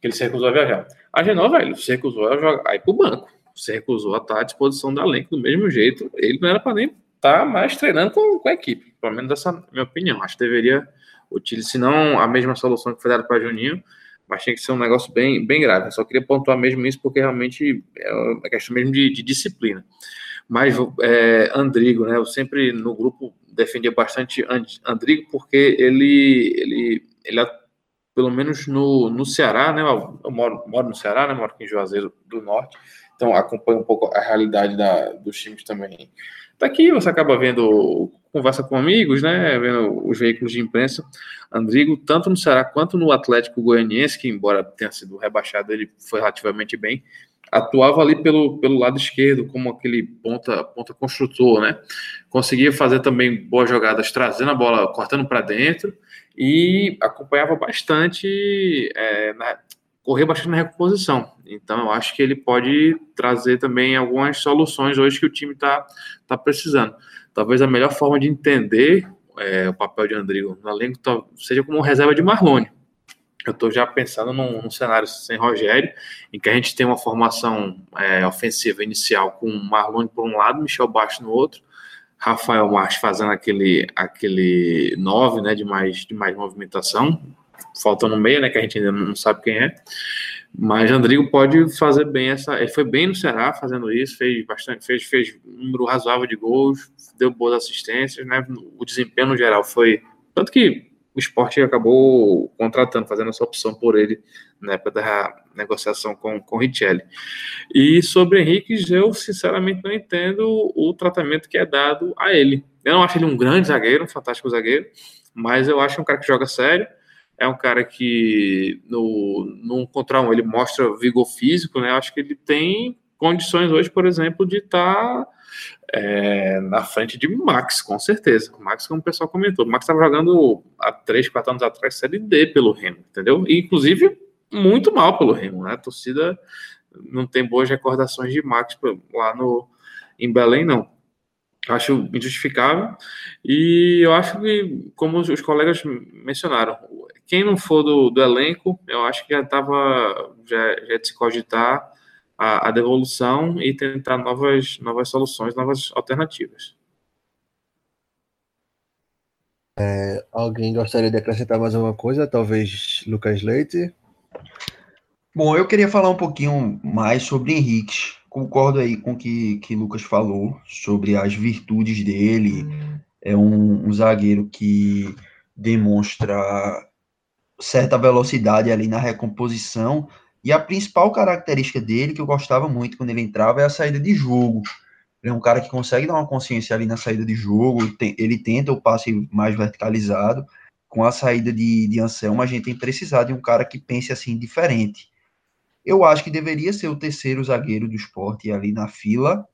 Que ele se recusou a viajar. A Genova, ele se recusou a, jogar, a ir pro banco. Se recusou a estar à disposição da elenco do mesmo jeito. Ele não era para nem estar tá mais treinando com, com a equipe. Pelo menos essa é minha opinião. Acho que deveria utilizar, se não a mesma solução que foi dada para Juninho, mas tinha que ser um negócio bem, bem grave. Eu só queria pontuar mesmo isso, porque realmente é uma questão mesmo de, de disciplina. Mas é, Andrigo, né? Eu sempre no grupo defendia bastante Andrigo, porque ele, ele, ele pelo menos no, no Ceará, né? Eu moro, moro no Ceará, né? Moro aqui em Juazeiro do Norte, então acompanho um pouco a realidade da, dos times também. Daqui você acaba vendo, conversa com amigos, né? Vendo os veículos de imprensa. Andrigo, tanto no Ceará quanto no Atlético Goianiense, que embora tenha sido rebaixado, ele foi relativamente bem atuava ali pelo, pelo lado esquerdo, como aquele ponta, ponta construtor, né? Conseguia fazer também boas jogadas, trazendo a bola, cortando para dentro e acompanhava bastante, é, na, correr bastante na recomposição. Então, eu acho que ele pode trazer também algumas soluções hoje que o time está tá precisando. Talvez a melhor forma de entender é, o papel de Andrigo no elenco seja como reserva de Marlone eu estou já pensando num, num, cenário sem Rogério, em que a gente tem uma formação é, ofensiva inicial com Marlon por um lado, Michel Baixo no outro, Rafael Marques fazendo aquele aquele 9, né, de mais de mais movimentação, falta no meio, né, que a gente ainda não sabe quem é. Mas Andrigo pode fazer bem essa, ele foi bem no Ceará fazendo isso, fez bastante, fez fez um número razoável de gols, deu boas assistências, né? O desempenho no geral foi tanto que o esporte acabou contratando, fazendo essa opção por ele na época da negociação com, com o Richelli. E sobre Henrique, eu sinceramente não entendo o tratamento que é dado a ele. Eu não acho ele um grande zagueiro, um fantástico zagueiro, mas eu acho um cara que joga sério, é um cara que no, no contra um ele mostra vigor físico, né? Eu acho que ele tem condições hoje, por exemplo, de estar. Tá é, na frente de Max, com certeza. Max, como o pessoal comentou, Max estava jogando há 3, 4 anos atrás Série D pelo Remo, entendeu? E, inclusive, muito mal pelo Remo, né? A torcida não tem boas recordações de Max lá no, em Belém, não. Acho injustificável. E eu acho que, como os colegas mencionaram, quem não for do, do elenco, eu acho que já estava, já, já de se cogitar a, a devolução e tentar novas, novas soluções, novas alternativas. É, alguém gostaria de acrescentar mais alguma coisa? Talvez Lucas Leite? Bom, eu queria falar um pouquinho mais sobre Henrique. Concordo aí com o que, que Lucas falou sobre as virtudes dele. É um, um zagueiro que demonstra certa velocidade ali na recomposição e a principal característica dele, que eu gostava muito quando ele entrava, é a saída de jogo. Ele é um cara que consegue dar uma consciência ali na saída de jogo, ele tenta o passe mais verticalizado. Com a saída de, de Anselmo, a gente tem precisado de um cara que pense assim diferente. Eu acho que deveria ser o terceiro zagueiro do esporte ali na fila.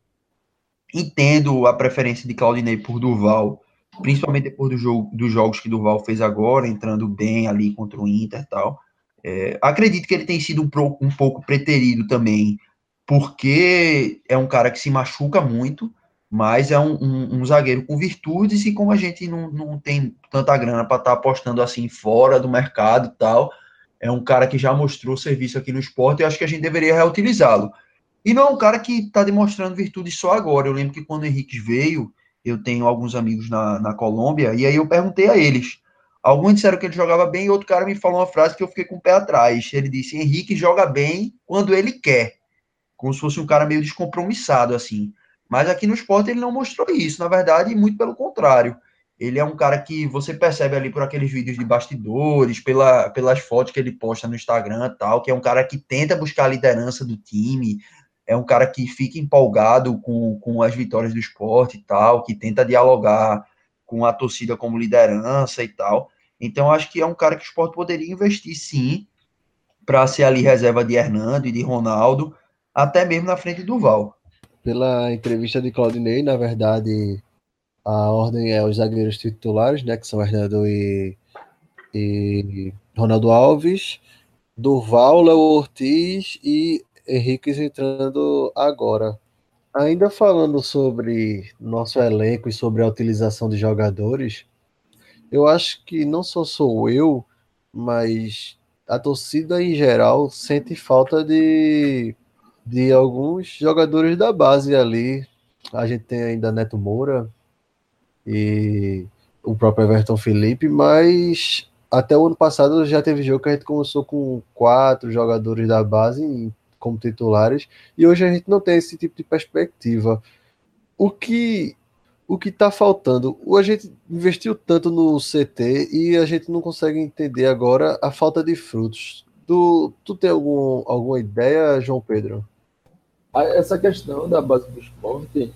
Entendo a preferência de Claudinei por Duval, principalmente depois do jogo, dos jogos que Duval fez agora, entrando bem ali contra o Inter e tal. É, acredito que ele tem sido um, pro, um pouco preterido também, porque é um cara que se machuca muito, mas é um, um, um zagueiro com virtudes, e como a gente não, não tem tanta grana para estar tá apostando assim fora do mercado e tal, é um cara que já mostrou serviço aqui no esporte, e acho que a gente deveria reutilizá-lo. E não é um cara que está demonstrando virtudes só agora. Eu lembro que quando o Henrique veio, eu tenho alguns amigos na, na Colômbia, e aí eu perguntei a eles Alguns disseram que ele jogava bem e outro cara me falou uma frase que eu fiquei com o pé atrás. Ele disse: Henrique joga bem quando ele quer. Como se fosse um cara meio descompromissado, assim. Mas aqui no esporte ele não mostrou isso. Na verdade, muito pelo contrário. Ele é um cara que você percebe ali por aqueles vídeos de bastidores, pela, pelas fotos que ele posta no Instagram tal, que é um cara que tenta buscar a liderança do time, é um cara que fica empolgado com, com as vitórias do esporte e tal, que tenta dialogar com a torcida como liderança e tal. Então, acho que é um cara que o esporte poderia investir sim, para ser ali reserva de Hernando e de Ronaldo, até mesmo na frente do Val. Pela entrevista de Claudinei, na verdade, a ordem é os zagueiros titulares, né, que são Hernando e, e Ronaldo Alves, Durval, Léo Ortiz e Henrique entrando agora. Ainda falando sobre nosso elenco e sobre a utilização de jogadores, eu acho que não só sou eu, mas a torcida em geral sente falta de, de alguns jogadores da base ali. A gente tem ainda Neto Moura, e o próprio Everton Felipe, mas até o ano passado já teve jogo que a gente começou com quatro jogadores da base como titulares e hoje a gente não tem esse tipo de perspectiva. O que o que está faltando? A gente investiu tanto no CT e a gente não consegue entender agora a falta de frutos. Tu, tu tem algum, alguma ideia, João Pedro? Essa questão da base do esporte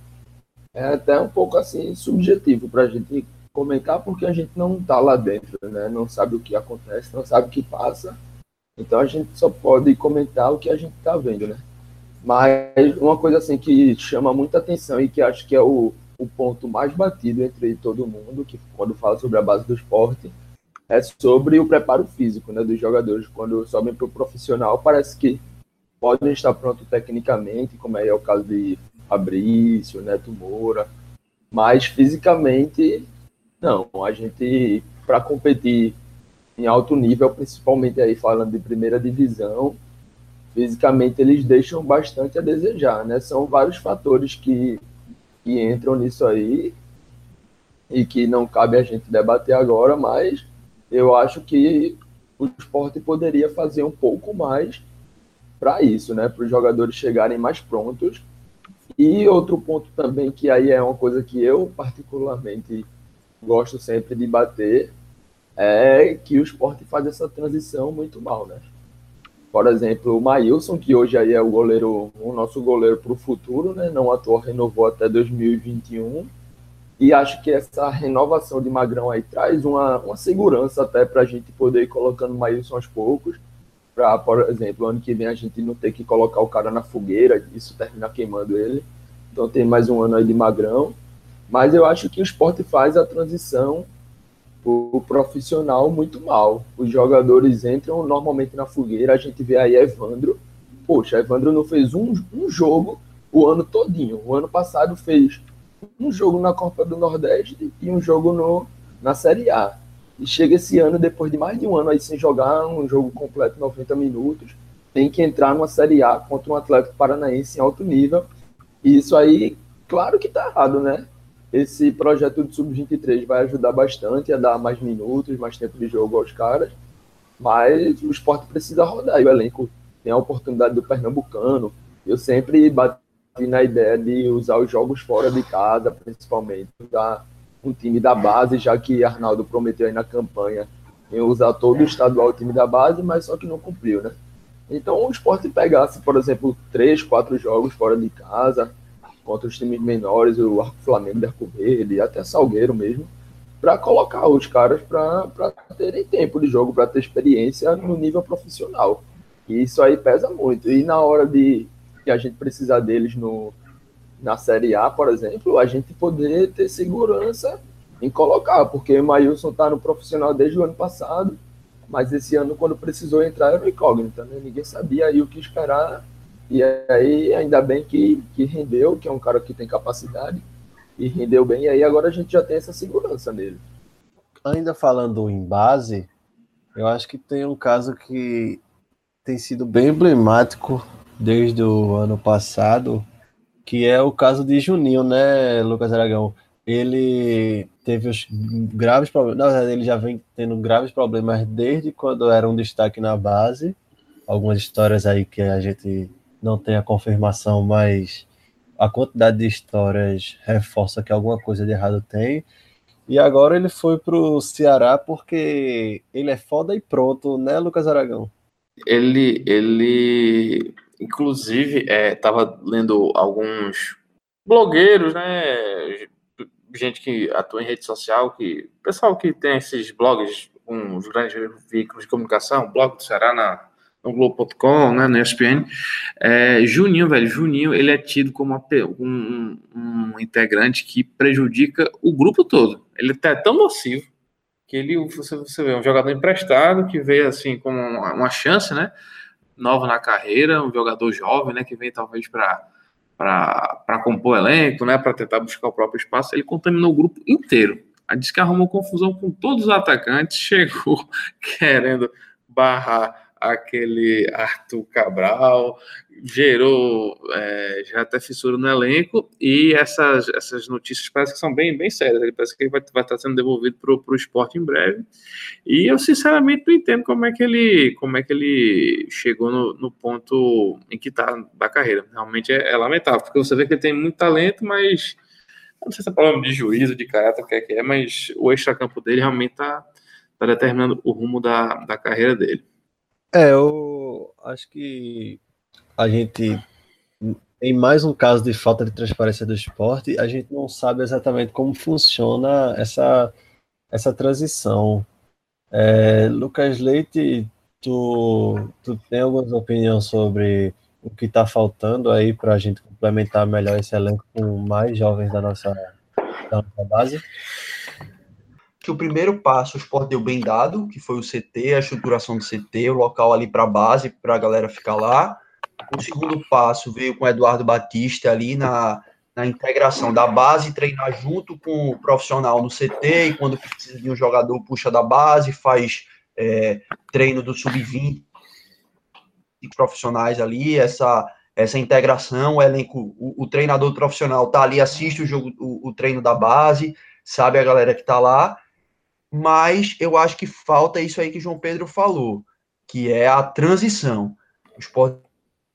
é até um pouco assim subjetivo para a gente comentar, porque a gente não está lá dentro, né? não sabe o que acontece, não sabe o que passa. Então a gente só pode comentar o que a gente está vendo, né? Mas uma coisa assim que chama muita atenção e que acho que é o, o ponto mais batido entre todo mundo, que quando fala sobre a base do esporte, é sobre o preparo físico né, dos jogadores. Quando sobem para o profissional, parece que podem estar prontos tecnicamente, como é o caso de Fabrício, Neto Moura, mas fisicamente, não. A gente, para competir em alto nível, principalmente aí falando de primeira divisão, fisicamente eles deixam bastante a desejar, né? São vários fatores que, que entram nisso aí e que não cabe a gente debater agora, mas eu acho que o esporte poderia fazer um pouco mais para isso, né? Para os jogadores chegarem mais prontos e outro ponto também, que aí é uma coisa que eu particularmente gosto sempre de bater, é que o esporte faz essa transição muito mal, né? Por exemplo, o Maílson, que hoje aí é o goleiro, o nosso goleiro para o futuro, né? Não atuou, renovou até 2021. E acho que essa renovação de Magrão aí traz uma, uma segurança até para a gente poder ir colocando o Maílson aos poucos para, por exemplo, ano que vem a gente não ter que colocar o cara na fogueira, isso terminar queimando ele. Então tem mais um ano aí de magrão. Mas eu acho que o esporte faz a transição o profissional muito mal. Os jogadores entram normalmente na fogueira, a gente vê aí Evandro. Poxa, Evandro não fez um, um jogo o ano todinho. O ano passado fez um jogo na Copa do Nordeste e um jogo no, na Série A. E chega esse ano, depois de mais de um ano aí sem jogar um jogo completo, 90 minutos, tem que entrar numa Série A contra um Atlético Paranaense em alto nível. E isso aí, claro que tá errado, né? Esse projeto do Sub-23 vai ajudar bastante a dar mais minutos, mais tempo de jogo aos caras, mas o esporte precisa rodar. E o elenco tem a oportunidade do Pernambucano. Eu sempre bati na ideia de usar os jogos fora de casa, principalmente, da um time da base, já que Arnaldo prometeu aí na campanha em usar todo o estadual time da base, mas só que não cumpriu, né? Então o esporte pegasse, por exemplo, três, quatro jogos fora de casa, contra os times menores, o Flamengo de Arco Verde, até Salgueiro mesmo, para colocar os caras para terem tempo de jogo, para ter experiência no nível profissional. E isso aí pesa muito. E na hora de que a gente precisar deles no, na Série A, por exemplo, a gente poder ter segurança em colocar, porque o Maílson está no profissional desde o ano passado, mas esse ano, quando precisou entrar, era incógnita, né? Ninguém sabia aí o que esperar, e aí ainda bem que, que rendeu, que é um cara que tem capacidade, e rendeu bem, e aí agora a gente já tem essa segurança nele. Ainda falando em base, eu acho que tem um caso que tem sido bem emblemático desde o ano passado, que é o caso de Juninho, né, Lucas Aragão? Ele teve os graves problemas, na verdade, ele já vem tendo graves problemas desde quando era um destaque na base. Algumas histórias aí que a gente não tem a confirmação, mas a quantidade de histórias reforça que alguma coisa de errado tem. E agora ele foi pro Ceará porque ele é foda e pronto, né, Lucas Aragão? Ele, ele inclusive, é, lendo alguns blogueiros, né, gente que atua em rede social, que pessoal que tem esses blogs com os grandes veículos de comunicação, blog do Ceará na, no Globo.com, né, no ESPN. É, Juninho, velho, Juninho, ele é tido como uma, um, um, integrante que prejudica o grupo todo. Ele é tão nocivo que ele, você, você vê, um jogador emprestado que veio assim como uma, uma chance, né, nova na carreira, um jogador jovem, né, que vem talvez para para compor elenco, né, para tentar buscar o próprio espaço, ele contaminou o grupo inteiro. A diz que arrumou confusão com todos os atacantes, <laughs> chegou querendo barrar aquele Arthur Cabral, gerou é, já até fissura no elenco, e essas, essas notícias parece que são bem, bem sérias. Ele parece que ele vai, vai estar sendo devolvido para o esporte em breve. E eu sinceramente não entendo como é que ele, como é que ele chegou no, no ponto em que está da carreira. Realmente é, é, lamentável, porque você vê que ele tem muito talento, mas não sei se é problema de juízo, de caráter, o que é que é, mas o extracampo dele realmente está tá determinando o rumo da, da carreira dele. É, eu acho que a gente, em mais um caso de falta de transparência do esporte, a gente não sabe exatamente como funciona essa, essa transição. É, Lucas Leite, tu, tu tem alguma opinião sobre o que está faltando aí para a gente complementar melhor esse elenco com mais jovens da nossa, da nossa base? Que o primeiro passo o Sport deu bem dado, que foi o CT, a estruturação do CT, o local ali para a base, para a galera ficar lá. O segundo passo veio com o Eduardo Batista ali na, na integração da base, treinar junto com o profissional no CT, e quando precisa de um jogador, puxa da base, faz é, treino do sub-20 profissionais ali, essa essa integração, o elenco, o, o treinador profissional tá ali, assiste o jogo, o, o treino da base, sabe a galera que tá lá, mas eu acho que falta isso aí que João Pedro falou, que é a transição. O esporte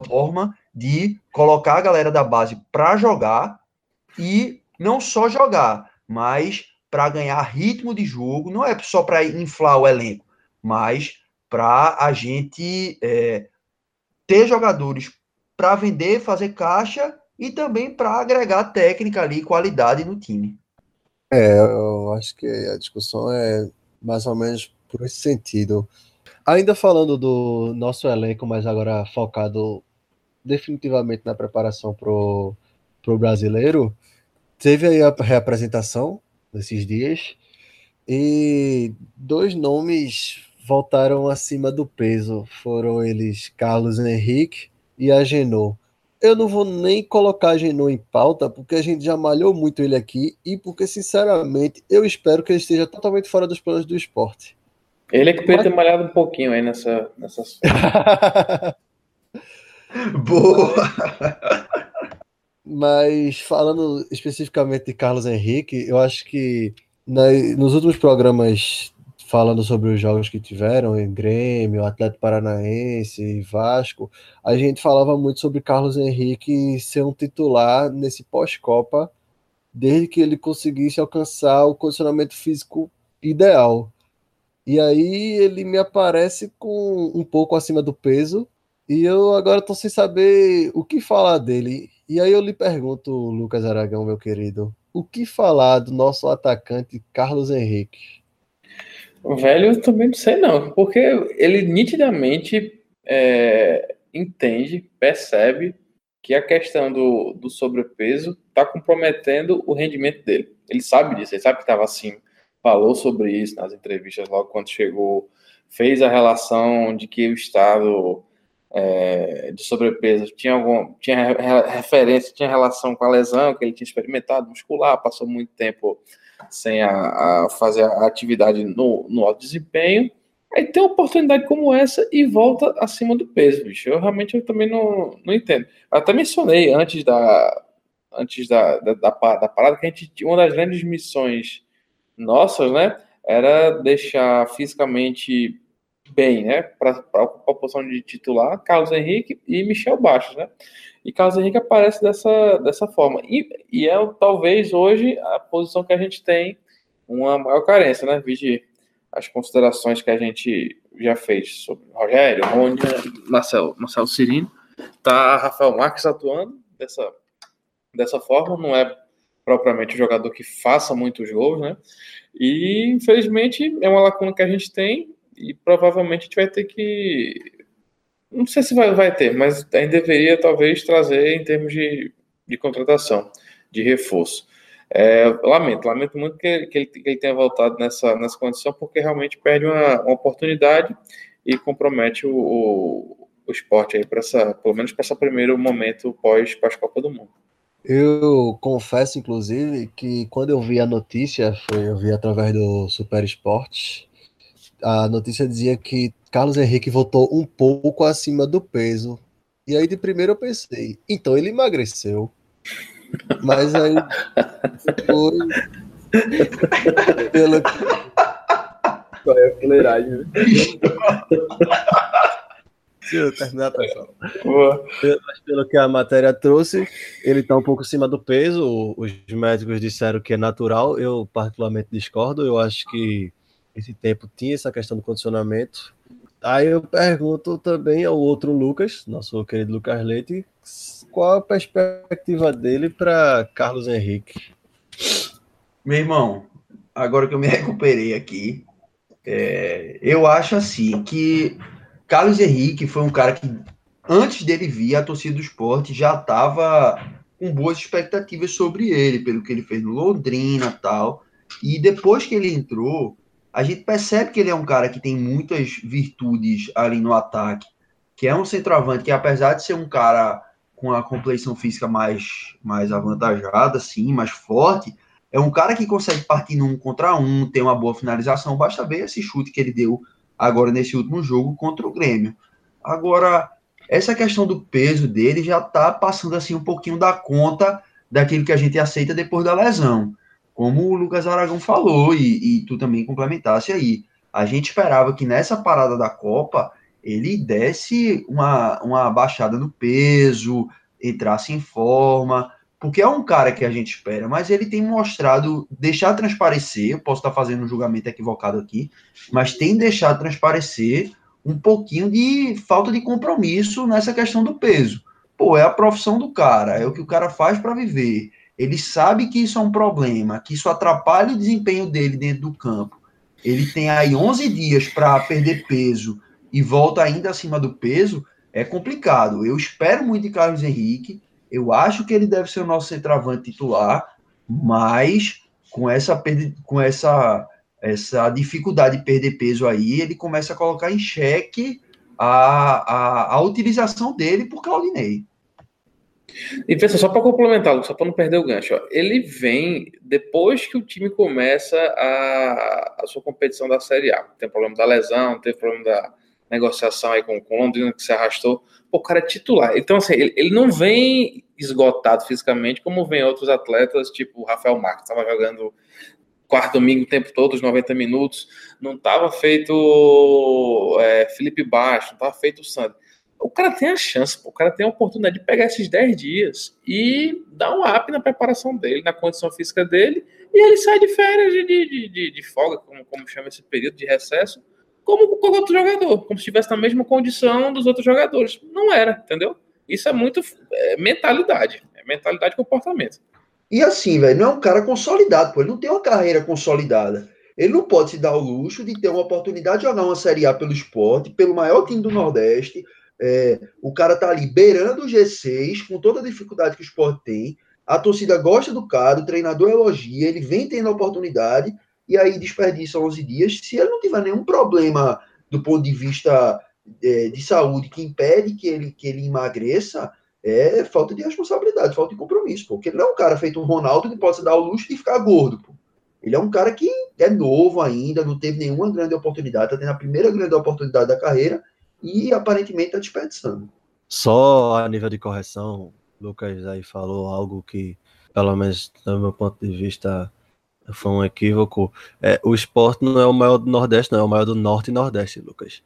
forma de colocar a galera da base para jogar e não só jogar, mas para ganhar ritmo de jogo, não é só para inflar o elenco, mas para a gente é, ter jogadores para vender, fazer caixa e também para agregar técnica ali, qualidade no time. É, eu acho que a discussão é mais ou menos por esse sentido. Ainda falando do nosso elenco, mas agora focado definitivamente na preparação pro, pro brasileiro, teve aí a reapresentação nesses dias e dois nomes voltaram acima do peso. Foram eles Carlos Henrique e Agenor. Eu não vou nem colocar a Genon em pauta, porque a gente já malhou muito ele aqui e porque, sinceramente, eu espero que ele esteja totalmente fora dos planos do esporte. Ele é que podia ter malhado um pouquinho aí nessa. nessa... <laughs> Boa! Mas falando especificamente de Carlos Henrique, eu acho que nos últimos programas falando sobre os jogos que tiveram em Grêmio, Atlético Paranaense Vasco, a gente falava muito sobre Carlos Henrique ser um titular nesse pós-Copa, desde que ele conseguisse alcançar o condicionamento físico ideal. E aí ele me aparece com um pouco acima do peso, e eu agora estou sem saber o que falar dele. E aí eu lhe pergunto, Lucas Aragão, meu querido, o que falar do nosso atacante Carlos Henrique? Velho, também não sei não, porque ele nitidamente é, entende, percebe que a questão do, do sobrepeso está comprometendo o rendimento dele. Ele sabe disso, ele sabe que estava assim, falou sobre isso nas entrevistas logo quando chegou, fez a relação de que o estado é, de sobrepeso tinha algum, tinha referência, tinha relação com a lesão que ele tinha experimentado muscular, passou muito tempo sem a, a fazer a atividade no, no alto desempenho, aí tem uma oportunidade como essa e volta acima do peso, bicho. Eu realmente eu também não, não entendo. Eu até mencionei antes da antes da, da, da, da parada que a gente uma das grandes missões nossas, né, era deixar fisicamente bem, né, para ocupar a posição de titular, Carlos Henrique e Michel Baixos, né? E Carlos Henrique aparece dessa, dessa forma. E, e é talvez hoje a posição que a gente tem uma maior carência, né? Vide as considerações que a gente já fez sobre Rogério, Rony, Marcelo, Marcelo Cirino. Tá Rafael Marques atuando dessa, dessa forma, não é propriamente um jogador que faça muitos gols, né? E infelizmente é uma lacuna que a gente tem e provavelmente a gente vai ter que. Não sei se vai, vai ter, mas ainda deveria talvez trazer em termos de, de contratação, de reforço. É, lamento, lamento muito que, que, ele, que, ele, tenha voltado nessa, nessa condição, porque realmente perde uma, uma oportunidade e compromete o, o, o esporte aí para essa, pelo menos para esse primeiro momento pós, pós Copa do Mundo. Eu confesso, inclusive, que quando eu vi a notícia, foi, eu vi através do Super Esporte, a notícia dizia que Carlos Henrique voltou um pouco acima do peso. E aí de primeiro eu pensei, então ele emagreceu. Mas aí foi pelo Só é fuleiragem, né? Deixa eu terminar, pessoal. Mas pelo que a matéria trouxe, ele está um pouco acima do peso. Os médicos disseram que é natural. Eu, particularmente, discordo. Eu acho que esse tempo tinha essa questão do condicionamento. Aí eu pergunto também ao outro Lucas, nosso querido Lucas Leite, qual a perspectiva dele para Carlos Henrique? Meu irmão, agora que eu me recuperei aqui, é, eu acho assim que Carlos Henrique foi um cara que, antes dele vir, a torcida do esporte já estava com boas expectativas sobre ele, pelo que ele fez no Londrina tal. E depois que ele entrou, a gente percebe que ele é um cara que tem muitas virtudes ali no ataque, que é um centroavante que, apesar de ser um cara com a complexão física mais, mais avantajada, sim, mais forte, é um cara que consegue partir num contra um, tem uma boa finalização. Basta ver esse chute que ele deu agora nesse último jogo contra o Grêmio. Agora, essa questão do peso dele já está passando assim um pouquinho da conta daquilo que a gente aceita depois da lesão. Como o Lucas Aragão falou, e, e tu também complementasse aí. A gente esperava que nessa parada da Copa ele desse uma, uma baixada no peso, entrasse em forma, porque é um cara que a gente espera, mas ele tem mostrado, deixar transparecer, eu posso estar fazendo um julgamento equivocado aqui, mas tem deixado transparecer um pouquinho de falta de compromisso nessa questão do peso. Pô, é a profissão do cara, é o que o cara faz para viver. Ele sabe que isso é um problema, que isso atrapalha o desempenho dele dentro do campo. Ele tem aí 11 dias para perder peso e volta ainda acima do peso, é complicado. Eu espero muito de Carlos Henrique, eu acho que ele deve ser o nosso centroavante titular, mas com essa, com essa, essa dificuldade de perder peso aí, ele começa a colocar em xeque a, a, a utilização dele por Claudinei. E pensa, só para complementar, só para não perder o gancho, ó, ele vem depois que o time começa a, a sua competição da Série A. Tem problema da lesão, tem problema da negociação aí com, com Londrina que se arrastou. Pô, o cara é titular. Então, assim, ele, ele não vem esgotado fisicamente como vem outros atletas, tipo o Rafael Marques, estava jogando quarto domingo o tempo todo, os 90 minutos, não estava feito é, Felipe Baixo, não estava feito o Sandro. O cara tem a chance, pô, o cara tem a oportunidade de pegar esses 10 dias e dar um up na preparação dele, na condição física dele, e ele sai de férias de, de, de, de folga, como, como chama esse período de recesso, como qualquer outro jogador, como se estivesse na mesma condição dos outros jogadores. Não era, entendeu? Isso é muito é, mentalidade, é mentalidade e comportamento. E assim, velho, não é um cara consolidado, pô, ele não tem uma carreira consolidada. Ele não pode se dar o luxo de ter uma oportunidade de jogar uma Série A pelo esporte, pelo maior time do Nordeste. É, o cara tá ali beirando o G6, com toda a dificuldade que o esporte tem. A torcida gosta do cara, o treinador elogia, ele vem tendo a oportunidade e aí desperdiça 11 dias. Se ele não tiver nenhum problema do ponto de vista é, de saúde que impede que ele, que ele emagreça, é falta de responsabilidade, falta de compromisso, porque ele não é um cara feito um Ronaldo que possa dar o luxo de ficar gordo. Pô. Ele é um cara que é novo ainda, não teve nenhuma grande oportunidade, está tendo a primeira grande oportunidade da carreira e aparentemente está desperdiçando. Só a nível de correção, Lucas aí falou algo que, pelo menos do meu ponto de vista, foi um equívoco. É, o esporte não é o maior do Nordeste, não, é o maior do Norte e Nordeste, Lucas.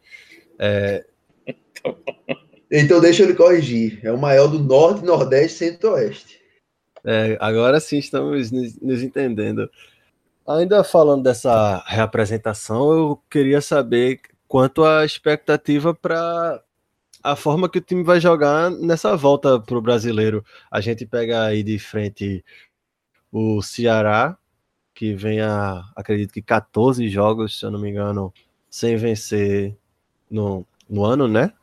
É... <laughs> Então deixa ele corrigir. É o maior do Norte, Nordeste e Centro-Oeste. É, agora sim estamos nos, nos entendendo. Ainda falando dessa reapresentação, eu queria saber quanto à expectativa para a forma que o time vai jogar nessa volta para o brasileiro. A gente pega aí de frente o Ceará, que vem a, acredito que 14 jogos, se eu não me engano, sem vencer no, no ano, né?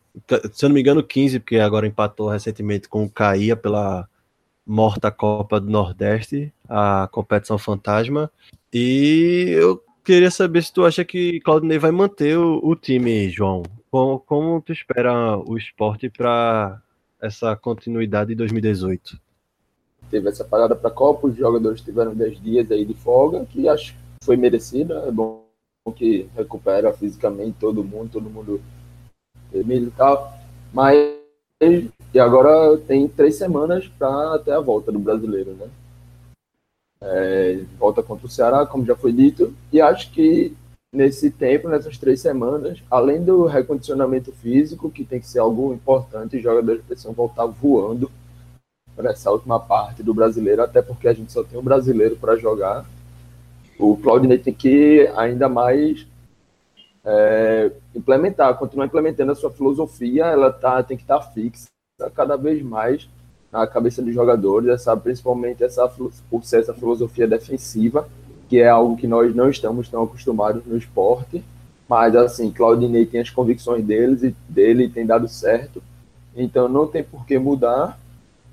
Se eu não me engano, 15, porque agora empatou recentemente com o Caía pela morta Copa do Nordeste, a competição fantasma. E eu queria saber se tu acha que Claudinei vai manter o, o time, João. Como, como tu espera o esporte para essa continuidade de 2018? Teve essa parada para Copa, os jogadores tiveram 10 dias aí de folga, que acho que foi merecida. É bom que recupera fisicamente todo mundo, todo mundo tal. Mas e agora tem três semanas para até a volta do brasileiro, né? É, volta contra o Ceará, como já foi dito, e acho que nesse tempo, nessas três semanas, além do recondicionamento físico, que tem que ser algo importante, jogadores precisam voltar voando para essa última parte do brasileiro, até porque a gente só tem um brasileiro para jogar. O Claudinei tem que ainda mais é, implementar, continuar implementando a sua filosofia, ela tá, tem que estar tá fixa cada vez mais na cabeça dos jogadores, essa, principalmente essa, por ser essa filosofia defensiva, que é algo que nós não estamos tão acostumados no esporte. Mas, assim, Claudinei tem as convicções deles e dele tem dado certo. Então, não tem por que mudar.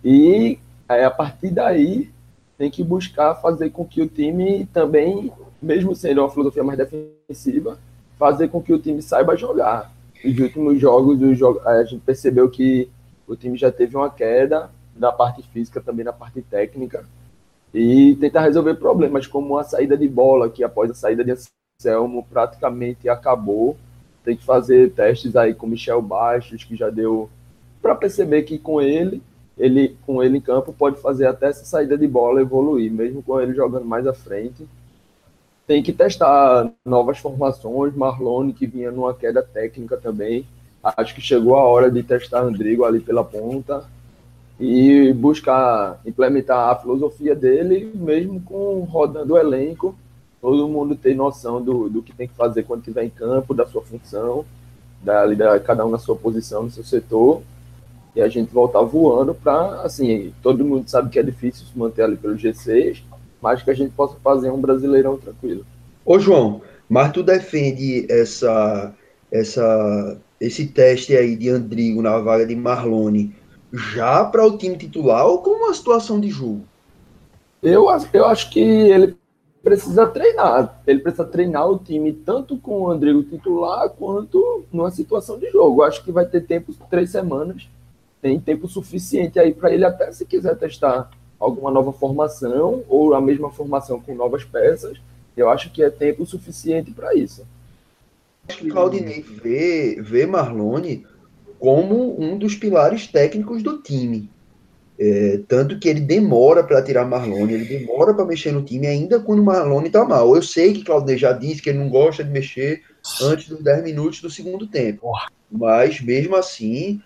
E é, a partir daí, tem que buscar fazer com que o time também, mesmo sendo uma filosofia mais defensiva, fazer com que o time saiba jogar. Nos últimos jogos, a gente percebeu que o time já teve uma queda na parte física, também na parte técnica, e tentar resolver problemas, como a saída de bola, que após a saída de Anselmo praticamente acabou. Tem que fazer testes aí com Michel Baixos, que já deu para perceber que com ele, ele com ele em campo pode fazer até essa saída de bola evoluir, mesmo com ele jogando mais à frente. Tem que testar novas formações, Marlone que vinha numa queda técnica também. Acho que chegou a hora de testar Andrigo ali pela ponta e buscar implementar a filosofia dele, mesmo com rodando o elenco, todo mundo tem noção do, do que tem que fazer quando estiver em campo, da sua função, da, da, cada um na sua posição, no seu setor, e a gente voltar voando para, assim, todo mundo sabe que é difícil se manter ali pelo G6, mas que a gente possa fazer um brasileirão tranquilo. Ô João, mas tu defende essa, essa, esse teste aí de Andrigo na vaga de Marlone já para o time titular ou como uma situação de jogo? Eu, eu acho que ele precisa treinar. Ele precisa treinar o time tanto com o Andrigo titular quanto numa situação de jogo. Eu acho que vai ter tempo, três semanas, tem tempo suficiente aí para ele até se quiser testar alguma nova formação ou a mesma formação com novas peças. Eu acho que é tempo suficiente para isso. Acho que Claudinei vê, vê Marlone como um dos pilares técnicos do time. É, tanto que ele demora para tirar Marlone, ele demora para mexer no time, ainda quando o Marlone está mal. Eu sei que Claudio já disse que ele não gosta de mexer antes dos 10 minutos do segundo tempo. Mas mesmo assim,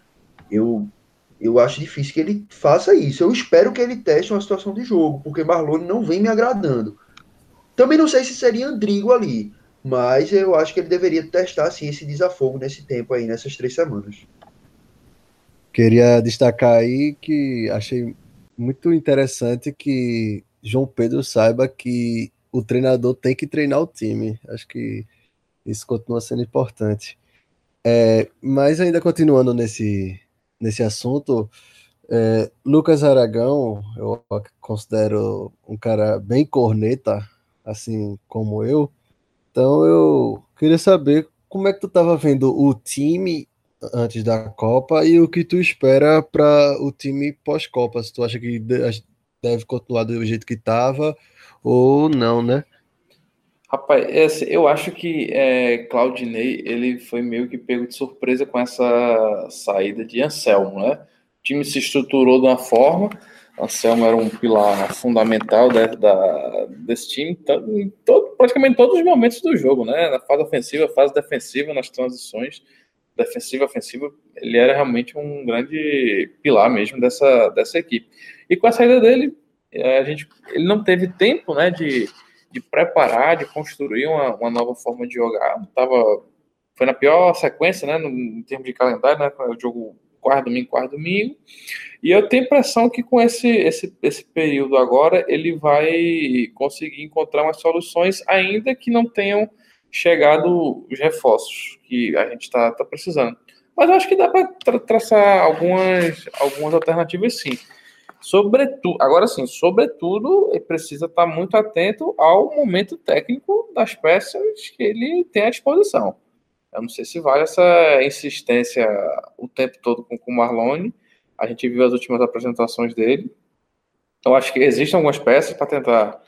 eu, eu acho difícil que ele faça isso. Eu espero que ele teste uma situação de jogo, porque Marlone não vem me agradando. Também não sei se seria Andrigo ali, mas eu acho que ele deveria testar assim, esse desafogo nesse tempo aí, nessas três semanas. Queria destacar aí que achei muito interessante que João Pedro saiba que o treinador tem que treinar o time. Acho que isso continua sendo importante. É, mas ainda continuando nesse, nesse assunto, é, Lucas Aragão, eu considero um cara bem corneta, assim como eu. Então eu queria saber como é que tu estava vendo o time antes da Copa e o que tu espera para o time pós-Copa? Se tu acha que deve continuar do jeito que estava ou não, né? Rapaz, eu acho que é, Claudinei ele foi meio que pego de surpresa com essa saída de Anselmo, né? O time se estruturou de uma forma, Anselmo era um pilar fundamental da, da, desse time em todo, praticamente todos os momentos do jogo, né? Na fase ofensiva, fase defensiva, nas transições defensiva, ofensiva, ele era realmente um grande pilar mesmo dessa, dessa equipe. E com a saída dele, é, a gente, ele não teve tempo, né, de, de preparar, de construir uma, uma nova forma de jogar. Tava, foi na pior sequência, né, no, em termos de calendário, né, o jogo quarto domingo, quarto domingo. E eu tenho impressão que com esse, esse, esse período agora, ele vai conseguir encontrar umas soluções, ainda que não tenham chegado os reforços que a gente está tá precisando. Mas eu acho que dá para tra traçar algumas, algumas alternativas sim. Sobretudo, agora sim, sobretudo, ele precisa estar muito atento ao momento técnico das peças que ele tem à disposição. Eu não sei se vale essa insistência o tempo todo com o Marlone. A gente viu as últimas apresentações dele. Eu acho que existem algumas peças para tentar,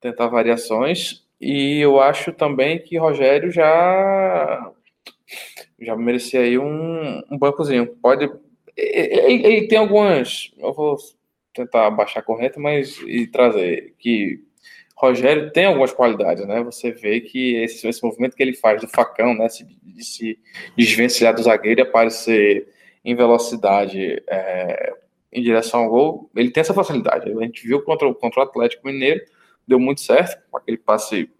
tentar variações. E eu acho também que Rogério já já merecia aí um, um bancozinho. Pode. Ele, ele, tem algumas. Eu vou tentar baixar a corrente, mas e trazer que Rogério tem algumas qualidades, né? Você vê que esse, esse movimento que ele faz do facão, né? De se desvencilhar do zagueiro e aparecer em velocidade é, em direção ao gol, ele tem essa facilidade. A gente viu contra, contra o Atlético Mineiro, deu muito certo, com aquele passe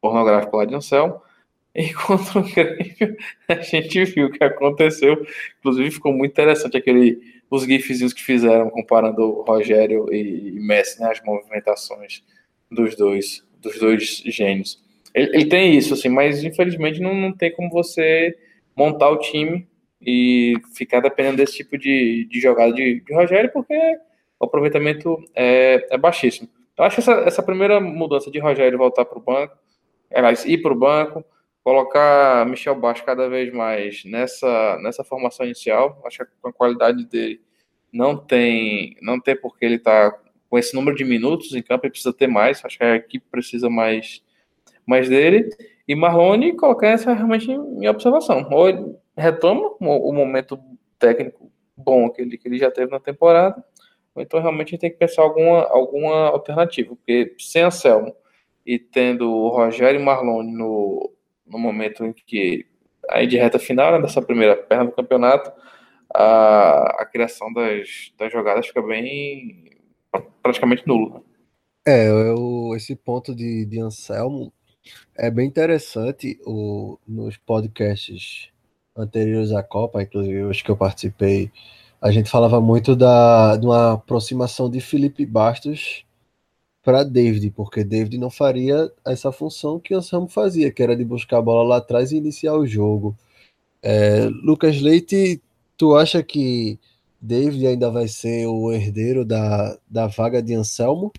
pornográfico lá de Anselmo. <laughs> E contra o Grêmio, a gente viu o que aconteceu. Inclusive, ficou muito interessante aquele, os gifzinhos que fizeram comparando Rogério e, Messi, né, as movimentações dos dois, dos dois gênios. Ele, ele, tem isso, assim, mas infelizmente não, não tem como você montar o time e ficar dependendo desse tipo de, de jogada de, de Rogério, porque o aproveitamento é, é baixíssimo. Eu acho essa, essa primeira mudança de Rogério voltar para o banco, aliás, ir para o banco, colocar Michel Baixo cada vez mais nessa, nessa formação inicial. Acho que com a qualidade dele não tem, não tem porque ele está com esse número de minutos em campo, ele precisa ter mais. Acho que a equipe precisa mais, mais dele. E Marlone colocar essa realmente em observação. Ou ele retoma o momento técnico bom que ele, que ele já teve na temporada, ou então realmente a gente tem que pensar alguma, alguma alternativa, porque sem Anselmo e tendo o Rogério e Marlone no, no momento em que aí de reta final né, dessa primeira perna do campeonato, a, a criação das, das jogadas fica bem praticamente nula. É, eu, esse ponto de, de Anselmo é bem interessante o, nos podcasts anteriores à Copa, inclusive os que eu participei, a gente falava muito da, de uma aproximação de Felipe Bastos para David, porque David não faria essa função que Anselmo fazia, que era de buscar a bola lá atrás e iniciar o jogo. É, Lucas Leite, tu acha que David ainda vai ser o herdeiro da, da vaga de Anselmo?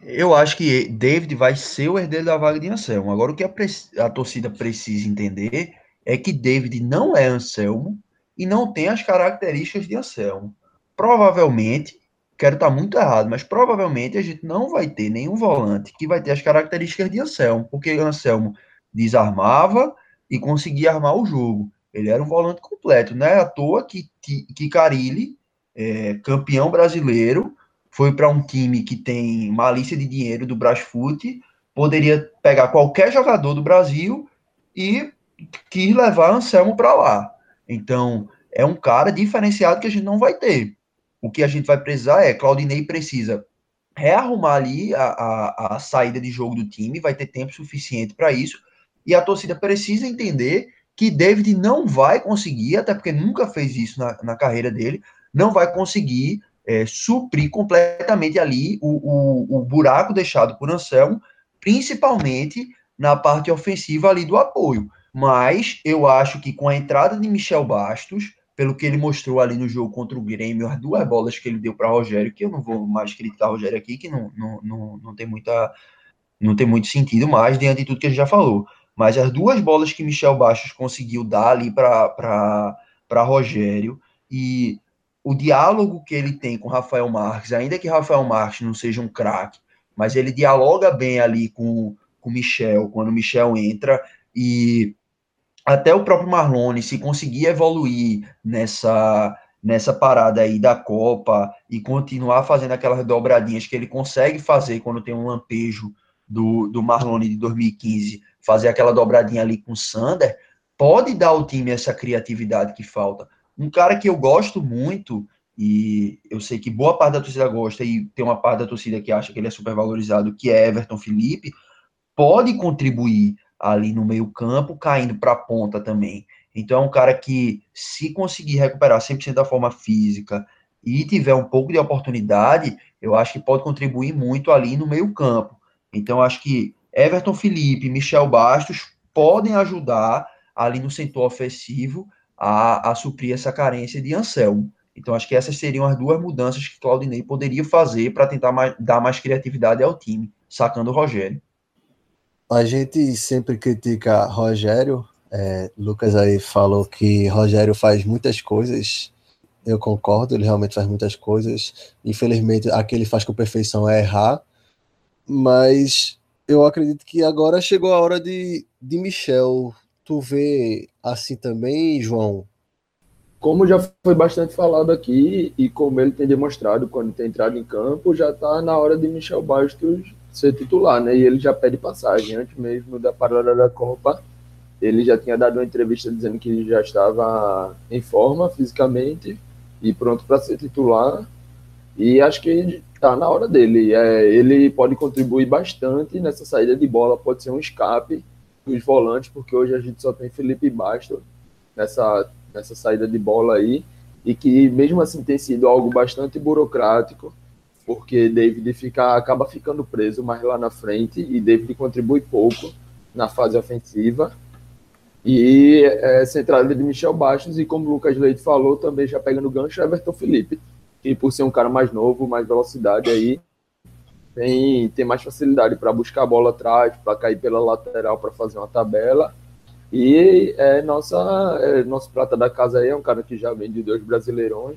Eu acho que David vai ser o herdeiro da vaga de Anselmo. Agora, o que a, a torcida precisa entender é que David não é Anselmo e não tem as características de Anselmo. Provavelmente quero estar muito errado, mas provavelmente a gente não vai ter nenhum volante que vai ter as características de Anselmo, porque Anselmo desarmava e conseguia armar o jogo. Ele era um volante completo, não é à toa que, que Carilli, é, campeão brasileiro, foi para um time que tem malícia de dinheiro do Brasfoot, poderia pegar qualquer jogador do Brasil e quis levar Anselmo para lá. Então, é um cara diferenciado que a gente não vai ter o que a gente vai precisar é, Claudinei precisa rearrumar ali a, a, a saída de jogo do time, vai ter tempo suficiente para isso, e a torcida precisa entender que David não vai conseguir, até porque nunca fez isso na, na carreira dele, não vai conseguir é, suprir completamente ali o, o, o buraco deixado por Anselmo, principalmente na parte ofensiva ali do apoio. Mas eu acho que com a entrada de Michel Bastos, pelo que ele mostrou ali no jogo contra o Grêmio, as duas bolas que ele deu para Rogério, que eu não vou mais criticar Rogério aqui, que não, não, não, não tem muita não tem muito sentido mais diante de tudo que ele já falou. Mas as duas bolas que Michel Bastos conseguiu dar ali para Rogério e o diálogo que ele tem com Rafael Marques, ainda que Rafael Marques não seja um craque, mas ele dialoga bem ali com o Michel, quando o Michel entra e até o próprio Marlone, se conseguir evoluir nessa, nessa parada aí da Copa e continuar fazendo aquelas dobradinhas que ele consegue fazer quando tem um lampejo do, do Marlone de 2015, fazer aquela dobradinha ali com o Sander, pode dar ao time essa criatividade que falta. Um cara que eu gosto muito, e eu sei que boa parte da torcida gosta, e tem uma parte da torcida que acha que ele é super valorizado, que é Everton Felipe, pode contribuir ali no meio-campo, caindo para a ponta também. Então é um cara que, se conseguir recuperar 100% da forma física e tiver um pouco de oportunidade, eu acho que pode contribuir muito ali no meio-campo. Então acho que Everton Felipe, Michel Bastos podem ajudar ali no setor ofensivo a, a suprir essa carência de Anselmo. Então, acho que essas seriam as duas mudanças que Claudinei poderia fazer para tentar mais, dar mais criatividade ao time, sacando o Rogério. A gente sempre critica Rogério. É, Lucas aí falou que Rogério faz muitas coisas. Eu concordo, ele realmente faz muitas coisas. Infelizmente, a que ele faz com perfeição é errar. Mas eu acredito que agora chegou a hora de, de Michel. Tu vê assim também, João? como já foi bastante falado aqui e como ele tem demonstrado quando tem entrado em campo, já está na hora de Michel Bastos ser titular, né? E ele já pede passagem antes mesmo da parada da Copa. Ele já tinha dado uma entrevista dizendo que já estava em forma fisicamente e pronto para ser titular. E acho que está na hora dele. É, ele pode contribuir bastante nessa saída de bola, pode ser um escape dos volantes, porque hoje a gente só tem Felipe Bastos nessa nessa saída de bola aí, e que mesmo assim tem sido algo bastante burocrático, porque David fica, acaba ficando preso mais lá na frente e David contribui pouco na fase ofensiva. E é, centralidade de Michel Bastos, e como o Lucas Leite falou, também já pegando gancho, Everton Felipe, que por ser um cara mais novo, mais velocidade aí, tem, tem mais facilidade para buscar a bola atrás, para cair pela lateral para fazer uma tabela e é, nossa, é, nosso prata da casa aí é um cara que já vem de dois brasileirões,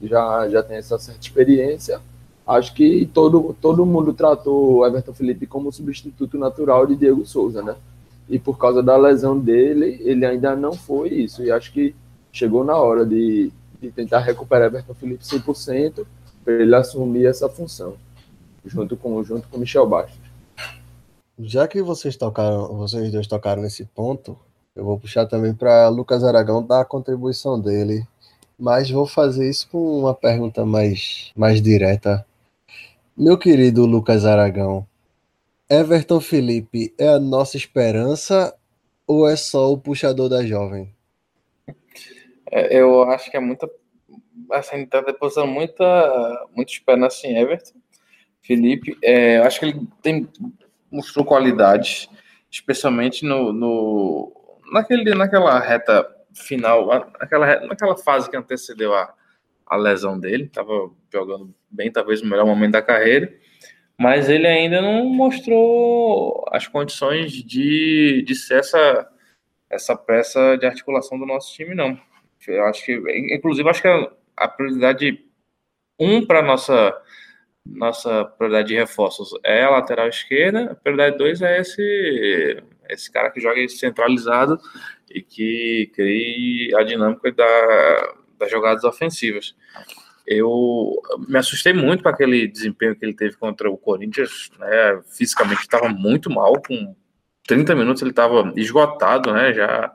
já, já tem essa certa experiência. Acho que todo, todo mundo tratou Everton Felipe como substituto natural de Diego Souza, né? E por causa da lesão dele, ele ainda não foi isso. E acho que chegou na hora de, de tentar recuperar Everton Felipe 100% para ele assumir essa função, junto com, junto com Michel Bastos. Já que vocês tocaram, vocês dois tocaram nesse ponto, eu vou puxar também para Lucas Aragão dar a contribuição dele, mas vou fazer isso com uma pergunta mais, mais direta. Meu querido Lucas Aragão, Everton Felipe é a nossa esperança ou é só o puxador da jovem? É, eu acho que é muita. Assim, tá depositando muita, muita esperança em Everton. Felipe, é, acho que ele tem mostrou qualidades, especialmente no, no naquele, naquela reta final, naquela, naquela fase que antecedeu a, a lesão dele, estava jogando bem, talvez no melhor momento da carreira, mas ele ainda não mostrou as condições de, de ser essa, essa peça de articulação do nosso time, não. Eu acho que, inclusive, acho que a, prioridade um para nossa nossa prioridade de reforços é a lateral esquerda, a prioridade 2 é esse, esse cara que joga centralizado e que cria a dinâmica da, das jogadas ofensivas. Eu me assustei muito com aquele desempenho que ele teve contra o Corinthians, né? Fisicamente estava muito mal, com 30 minutos ele estava esgotado, né? Já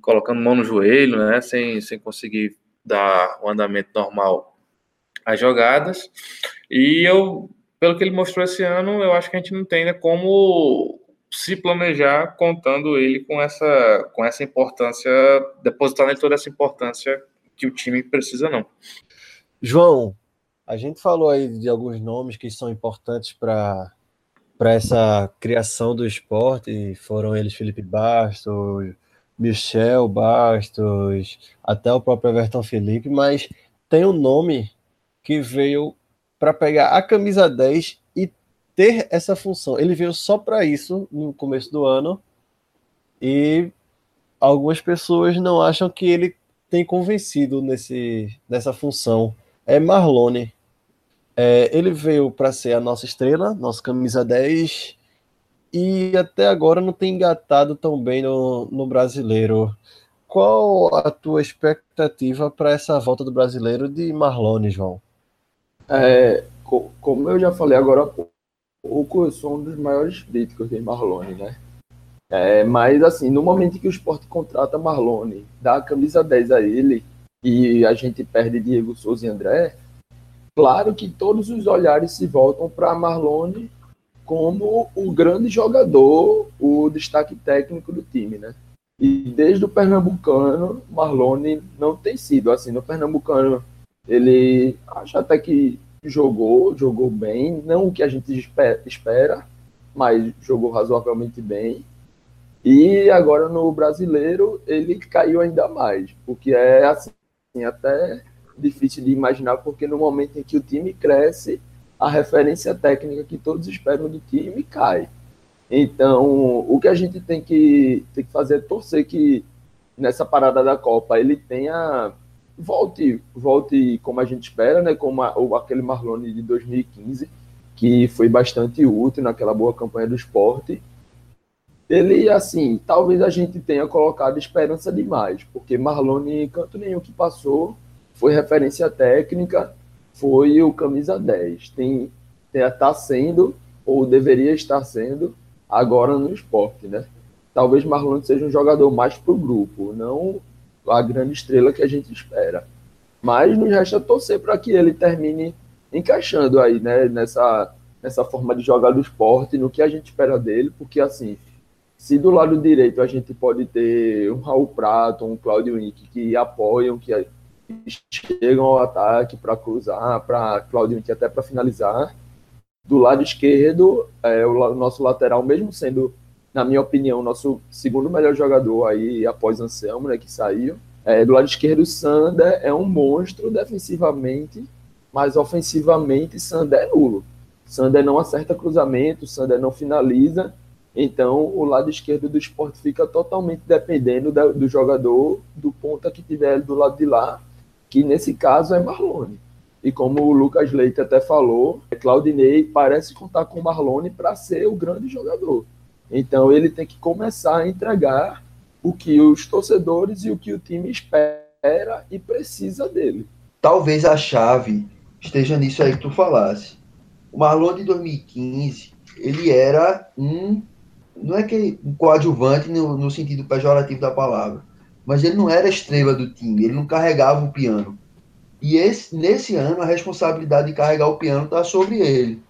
colocando mão no joelho, né? Sem, sem conseguir dar o andamento normal as jogadas. E eu, pelo que ele mostrou esse ano, eu acho que a gente não tem né, como se planejar contando ele com essa, com essa importância, depositar nele toda essa importância que o time precisa, não. João, a gente falou aí de alguns nomes que são importantes para para essa criação do esporte, foram eles Felipe Bastos, Michel Bastos, até o próprio Everton Felipe, mas tem um nome que veio para pegar a camisa 10 e ter essa função. Ele veio só para isso no começo do ano e algumas pessoas não acham que ele tem convencido nesse, nessa função. É Marlone. É, ele veio para ser a nossa estrela, nossa camisa 10, e até agora não tem engatado tão bem no, no brasileiro. Qual a tua expectativa para essa volta do brasileiro de Marlone, João? É, como eu já falei agora há pouco, eu sou um dos maiores críticos de Marlone, né? É, mas, assim, no momento que o esporte contrata Marlone, dá a camisa 10 a ele e a gente perde Diego Souza e André, claro que todos os olhares se voltam para Marlone como o grande jogador, o destaque técnico do time, né? E desde o Pernambucano, Marlone não tem sido assim. No Pernambucano, ele acho até que jogou, jogou bem, não o que a gente espera, mas jogou razoavelmente bem. E agora no brasileiro ele caiu ainda mais, porque é assim, até difícil de imaginar, porque no momento em que o time cresce, a referência técnica que todos esperam do time cai. Então, o que a gente tem que, tem que fazer é torcer que nessa parada da Copa ele tenha volte, volte como a gente espera, né? Como a, ou aquele Marlone de 2015, que foi bastante útil naquela boa campanha do esporte. Ele, assim, talvez a gente tenha colocado esperança demais, porque Marlone, canto nenhum que passou, foi referência técnica, foi o camisa 10. Tem, tem tá sendo, ou deveria estar sendo, agora no esporte, né? Talvez Marlon seja um jogador mais para o grupo, não a grande estrela que a gente espera. Mas nos resta torcer para que ele termine encaixando aí, né, nessa, nessa forma de jogar do esporte, no que a gente espera dele, porque assim, se do lado direito a gente pode ter um Raul Prato, um Claudio Henrique que apoiam, que chegam ao ataque para cruzar, para Claudio Henrique até para finalizar, do lado esquerdo, é, o nosso lateral, mesmo sendo, na minha opinião, o nosso segundo melhor jogador aí após Anselmo, né, que saiu. É, do lado esquerdo, Sander é um monstro defensivamente, mas ofensivamente Sander é nulo. Sander não acerta cruzamento, Sander não finaliza. Então, o lado esquerdo do esporte fica totalmente dependendo da, do jogador, do ponta que tiver do lado de lá, que nesse caso é Marlone. E como o Lucas Leite até falou, Claudinei parece contar com Marlone para ser o grande jogador. Então ele tem que começar a entregar o que os torcedores e o que o time espera e precisa dele. Talvez a chave esteja nisso aí que tu falasse. O Marlon de 2015, ele era um não é que um coadjuvante no, no sentido pejorativo da palavra, mas ele não era estrela do time, ele não carregava o piano. E esse, nesse ano, a responsabilidade de carregar o piano está sobre ele.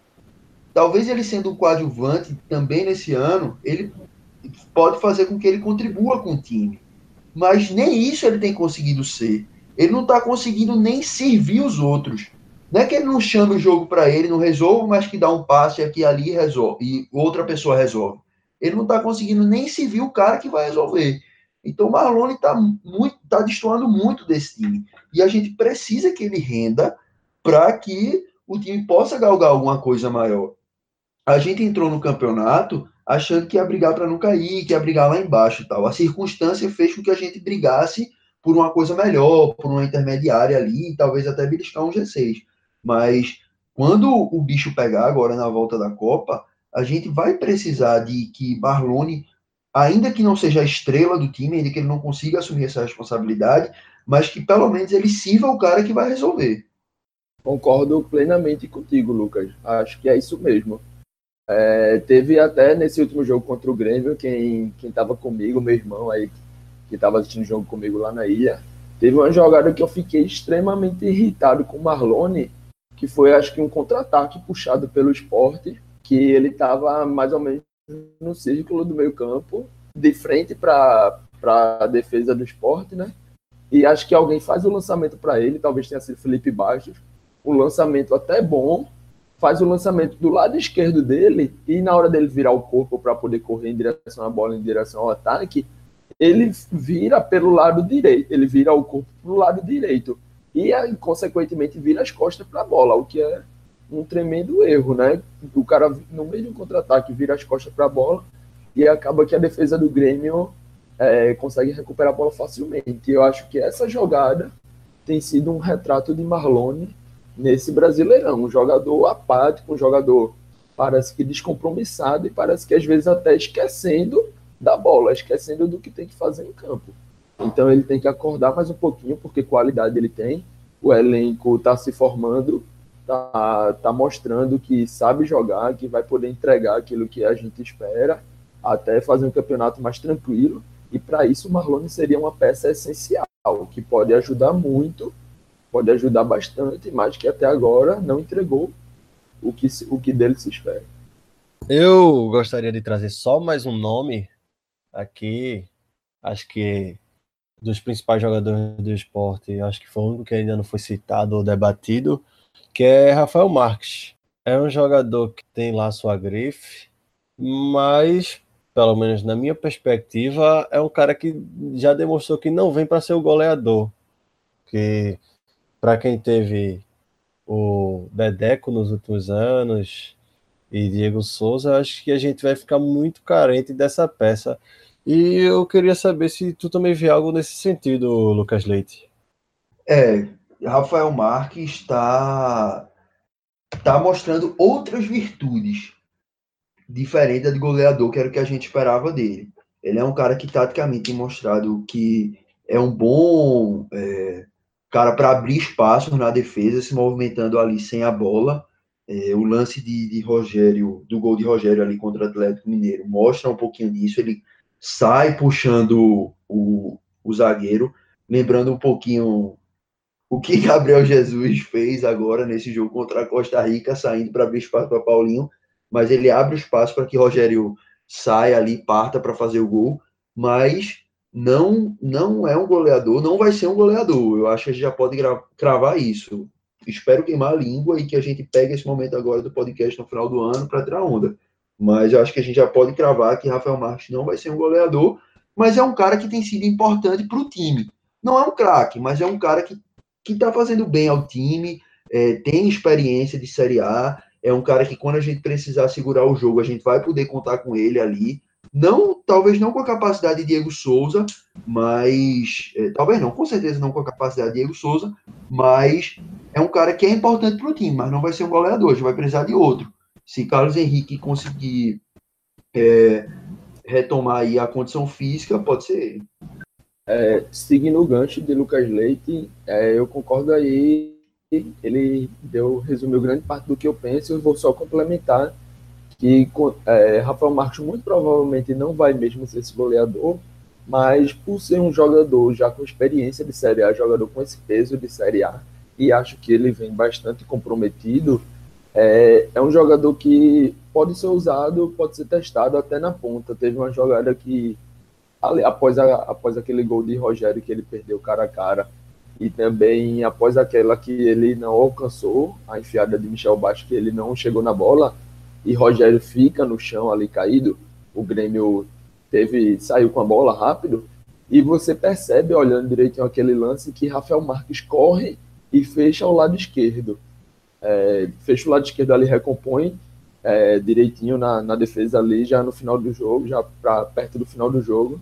Talvez ele sendo um coadjuvante também nesse ano, ele pode fazer com que ele contribua com o time. Mas nem isso ele tem conseguido ser. Ele não está conseguindo nem servir os outros. Não é que ele não chama o jogo para ele, não resolve, mas que dá um passe aqui ali resolve. E outra pessoa resolve. Ele não está conseguindo nem servir o cara que vai resolver. Então o Marlone está muito, tá destoando muito desse time. E a gente precisa que ele renda para que o time possa galgar alguma coisa maior. A gente entrou no campeonato achando que ia brigar para não cair, que ia brigar lá embaixo tal. A circunstância fez com que a gente brigasse por uma coisa melhor, por uma intermediária ali, talvez até beliscar um G6. Mas quando o bicho pegar agora na volta da Copa, a gente vai precisar de que Marlone ainda que não seja a estrela do time, ainda que ele não consiga assumir essa responsabilidade, mas que pelo menos ele sirva o cara que vai resolver. Concordo plenamente contigo, Lucas. Acho que é isso mesmo. É, teve até nesse último jogo contra o Grêmio, quem estava comigo, meu irmão aí, que estava assistindo o jogo comigo lá na ilha, teve uma jogada que eu fiquei extremamente irritado com o Marlone, que foi acho que um contra-ataque puxado pelo esporte, que ele estava mais ou menos no círculo do meio campo, de frente para a defesa do esporte, né? E acho que alguém faz o lançamento para ele, talvez tenha sido Felipe Bastos, um lançamento até bom, faz o lançamento do lado esquerdo dele e na hora dele virar o corpo para poder correr em direção à bola, em direção ao ataque, ele vira pelo lado direito, ele vira o corpo para o lado direito e, consequentemente, vira as costas para a bola, o que é um tremendo erro, né? O cara, no meio de um contra-ataque, vira as costas para a bola e acaba que a defesa do Grêmio é, consegue recuperar a bola facilmente. Eu acho que essa jogada tem sido um retrato de Marlone nesse Brasileirão. Um jogador apático, um jogador parece que descompromissado e parece que às vezes até esquecendo da bola, esquecendo do que tem que fazer em campo. Então ele tem que acordar mais um pouquinho, porque qualidade ele tem, o elenco está se formando tá, tá mostrando que sabe jogar, que vai poder entregar aquilo que a gente espera, até fazer um campeonato mais tranquilo. E para isso o Marlone seria uma peça essencial, que pode ajudar muito, pode ajudar bastante, mas que até agora não entregou o que, o que dele se espera. Eu gostaria de trazer só mais um nome aqui. Acho que dos principais jogadores do esporte, acho que foi único que ainda não foi citado ou debatido, que é Rafael Marques. É um jogador que tem lá sua grife, mas, pelo menos na minha perspectiva, é um cara que já demonstrou que não vem para ser o goleador. Que, para quem teve o Bedeco nos últimos anos e Diego Souza, acho que a gente vai ficar muito carente dessa peça. E eu queria saber se tu também vê algo nesse sentido, Lucas Leite. É, Rafael Marques está tá mostrando outras virtudes diferentes de goleador, que era o que a gente esperava dele. Ele é um cara que taticamente tem mostrado que é um bom é, cara para abrir espaço na defesa, se movimentando ali sem a bola. É, o lance de, de Rogério, do gol de Rogério ali contra o Atlético Mineiro, mostra um pouquinho disso. Ele sai puxando o, o zagueiro, lembrando um pouquinho o que Gabriel Jesus fez agora nesse jogo contra a Costa Rica, saindo para abrir espaço para Paulinho, mas ele abre o espaço para que Rogério saia ali, parta para fazer o gol, mas não não é um goleador, não vai ser um goleador. Eu acho que a gente já pode cravar isso. Espero queimar a língua e que a gente pegue esse momento agora do podcast no final do ano para tirar onda. Mas eu acho que a gente já pode cravar que Rafael Marques não vai ser um goleador, mas é um cara que tem sido importante para o time. Não é um craque, mas é um cara que está fazendo bem ao time, é, tem experiência de Série A, é um cara que quando a gente precisar segurar o jogo, a gente vai poder contar com ele ali. Não, talvez não com a capacidade de Diego Souza, mas é, talvez não, com certeza não com a capacidade de Diego Souza, mas é um cara que é importante para o time, mas não vai ser um goleador, gente vai precisar de outro. Se Carlos Henrique conseguir é, retomar aí a condição física, pode ser ele. É, seguindo o gancho de Lucas Leite, é, eu concordo aí. Ele deu, resumiu grande parte do que eu penso. Eu vou só complementar que é, Rafael Marques muito provavelmente não vai mesmo ser esse goleador, mas por ser um jogador já com experiência de Série A, jogador com esse peso de Série A, e acho que ele vem bastante comprometido, é, é um jogador que pode ser usado, pode ser testado até na ponta. Teve uma jogada que, após, a, após aquele gol de Rogério que ele perdeu cara a cara, e também após aquela que ele não alcançou, a enfiada de Michel Baixo, que ele não chegou na bola, e Rogério fica no chão ali caído, o Grêmio teve saiu com a bola rápido, e você percebe, olhando direitinho aquele lance, que Rafael Marques corre e fecha ao lado esquerdo é, fecha o lado esquerdo ali, recompõe é, direitinho na, na defesa ali, já no final do jogo, já para perto do final do jogo.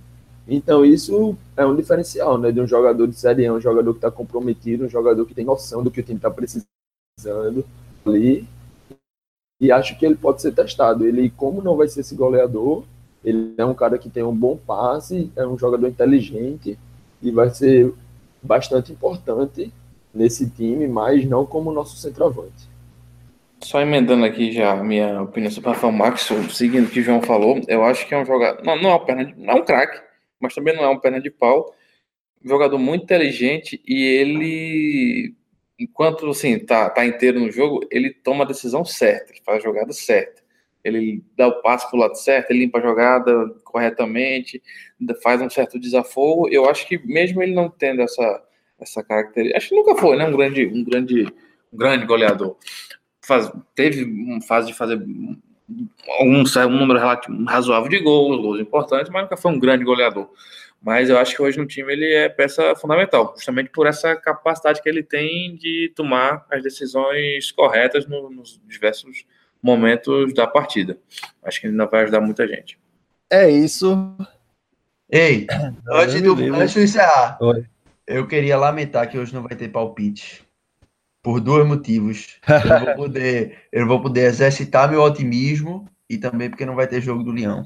Então isso é um diferencial, né, de um jogador de Série A, um jogador que está comprometido, um jogador que tem noção do que o time está precisando ali. E acho que ele pode ser testado. Ele, como não vai ser esse goleador, ele é um cara que tem um bom passe, é um jogador inteligente e vai ser bastante importante nesse time, mas não como nosso centroavante. Só emendando aqui já a minha opinião sobre o Rafael Max, seguindo o que o João falou, eu acho que é um jogador. Não, não é perna não é um craque, mas também não é uma perna de pau. Um jogador muito inteligente e ele, enquanto assim, tá, tá inteiro no jogo, ele toma a decisão certa, ele faz a jogada certa. Ele dá o passo pro lado certo, ele limpa a jogada corretamente, faz um certo desaforo. Eu acho que mesmo ele não tendo essa essa característica. Acho que nunca foi, né? Um grande, um grande, um grande goleador. Faz, teve uma fase de fazer um, um número razoável de gols, gols importantes, mas nunca foi um grande goleador. Mas eu acho que hoje no time ele é peça fundamental, justamente por essa capacidade que ele tem de tomar as decisões corretas no, nos diversos momentos da partida. Acho que ele ainda vai ajudar muita gente. É isso. Ei, <coughs> antes, do, antes de encerrar, Oi. Eu queria lamentar que hoje não vai ter palpite. Por dois motivos. Eu não vou poder, eu vou poder exercitar meu otimismo e também porque não vai ter jogo do Leão.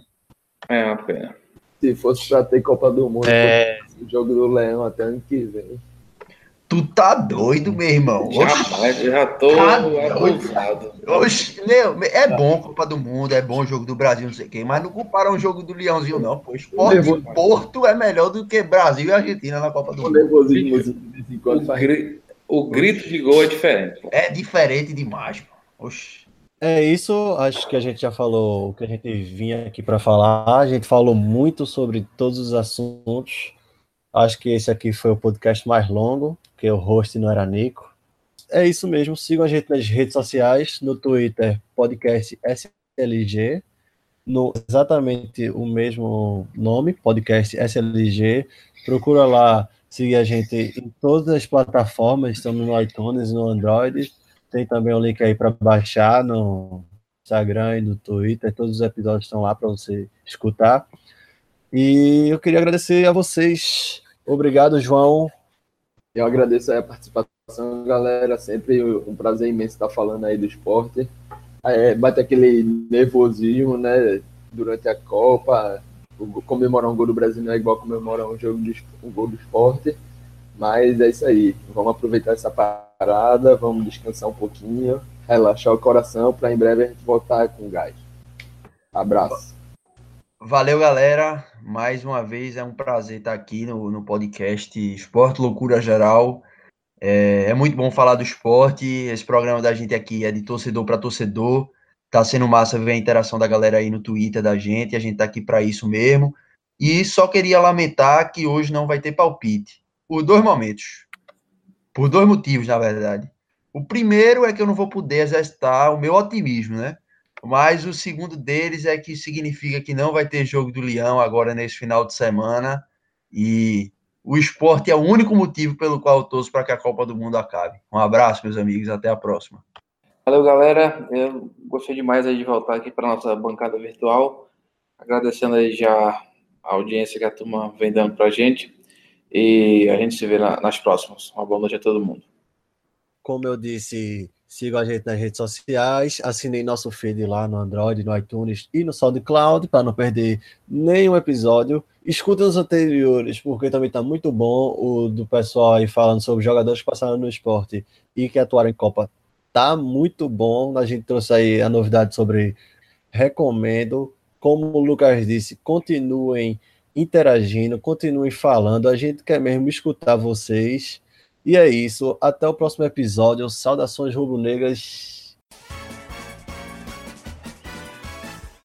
É uma pena. Se fosse para ter Copa do Mundo, é... jogo do Leão até ano que vem. Tu tá doido, meu irmão. Jamais, eu já tô tá abusado. Meu, é bom Copa do Mundo, é bom o jogo do Brasil, não sei quem, mas não compara um jogo do Leãozinho, não. Pô, esporte Porto é melhor do que Brasil e Argentina na Copa do Mundo. O, grito, o grito de gol é diferente. Pô. É diferente demais, pô. Oxe. É isso, acho que a gente já falou o que a gente vinha aqui para falar. A gente falou muito sobre todos os assuntos. Acho que esse aqui foi o podcast mais longo, porque o host não era Nico. É isso mesmo, sigam a gente nas redes sociais, no Twitter, podcast SLG, no exatamente o mesmo nome, podcast SLG. Procura lá seguir a gente em todas as plataformas, estamos no iTunes, no Android. Tem também o link aí para baixar no Instagram e no Twitter. Todos os episódios estão lá para você escutar. E eu queria agradecer a vocês. Obrigado, João. Eu agradeço a participação, galera. Sempre um prazer imenso estar falando aí do esporte. É, bate aquele nervosismo, né? Durante a Copa, comemorar um gol do Brasil não é igual comemorar um jogo de um gol do esporte. Mas é isso aí. Vamos aproveitar essa parada, vamos descansar um pouquinho, relaxar o coração para em breve a gente voltar com gás. Abraço. Valeu, galera. Mais uma vez é um prazer estar aqui no, no podcast Esporte Loucura Geral. É, é, muito bom falar do esporte. Esse programa da gente aqui é de torcedor para torcedor. Tá sendo massa ver a interação da galera aí no Twitter da gente. A gente tá aqui para isso mesmo. E só queria lamentar que hoje não vai ter palpite. Por dois momentos. Por dois motivos, na verdade. O primeiro é que eu não vou poder exercitar o meu otimismo, né? Mas o segundo deles é que significa que não vai ter jogo do Leão agora nesse final de semana. E o esporte é o único motivo pelo qual eu torço para que a Copa do Mundo acabe. Um abraço, meus amigos. Até a próxima. Valeu, galera. Eu gostei demais de voltar aqui para nossa bancada virtual. Agradecendo aí já a audiência que a turma vem dando para a gente. E a gente se vê nas próximas. Uma boa noite a todo mundo. Como eu disse, sigam a gente nas redes sociais, assinem nosso feed lá no Android, no iTunes e no SoundCloud para não perder nenhum episódio. Escutem os anteriores, porque também está muito bom o do pessoal aí falando sobre jogadores que passaram no esporte e que atuaram em Copa tá muito bom. A gente trouxe aí a novidade sobre recomendo. Como o Lucas disse, continuem interagindo, continuem falando. A gente quer mesmo escutar vocês. E é isso. Até o próximo episódio. Saudações rubro-negras.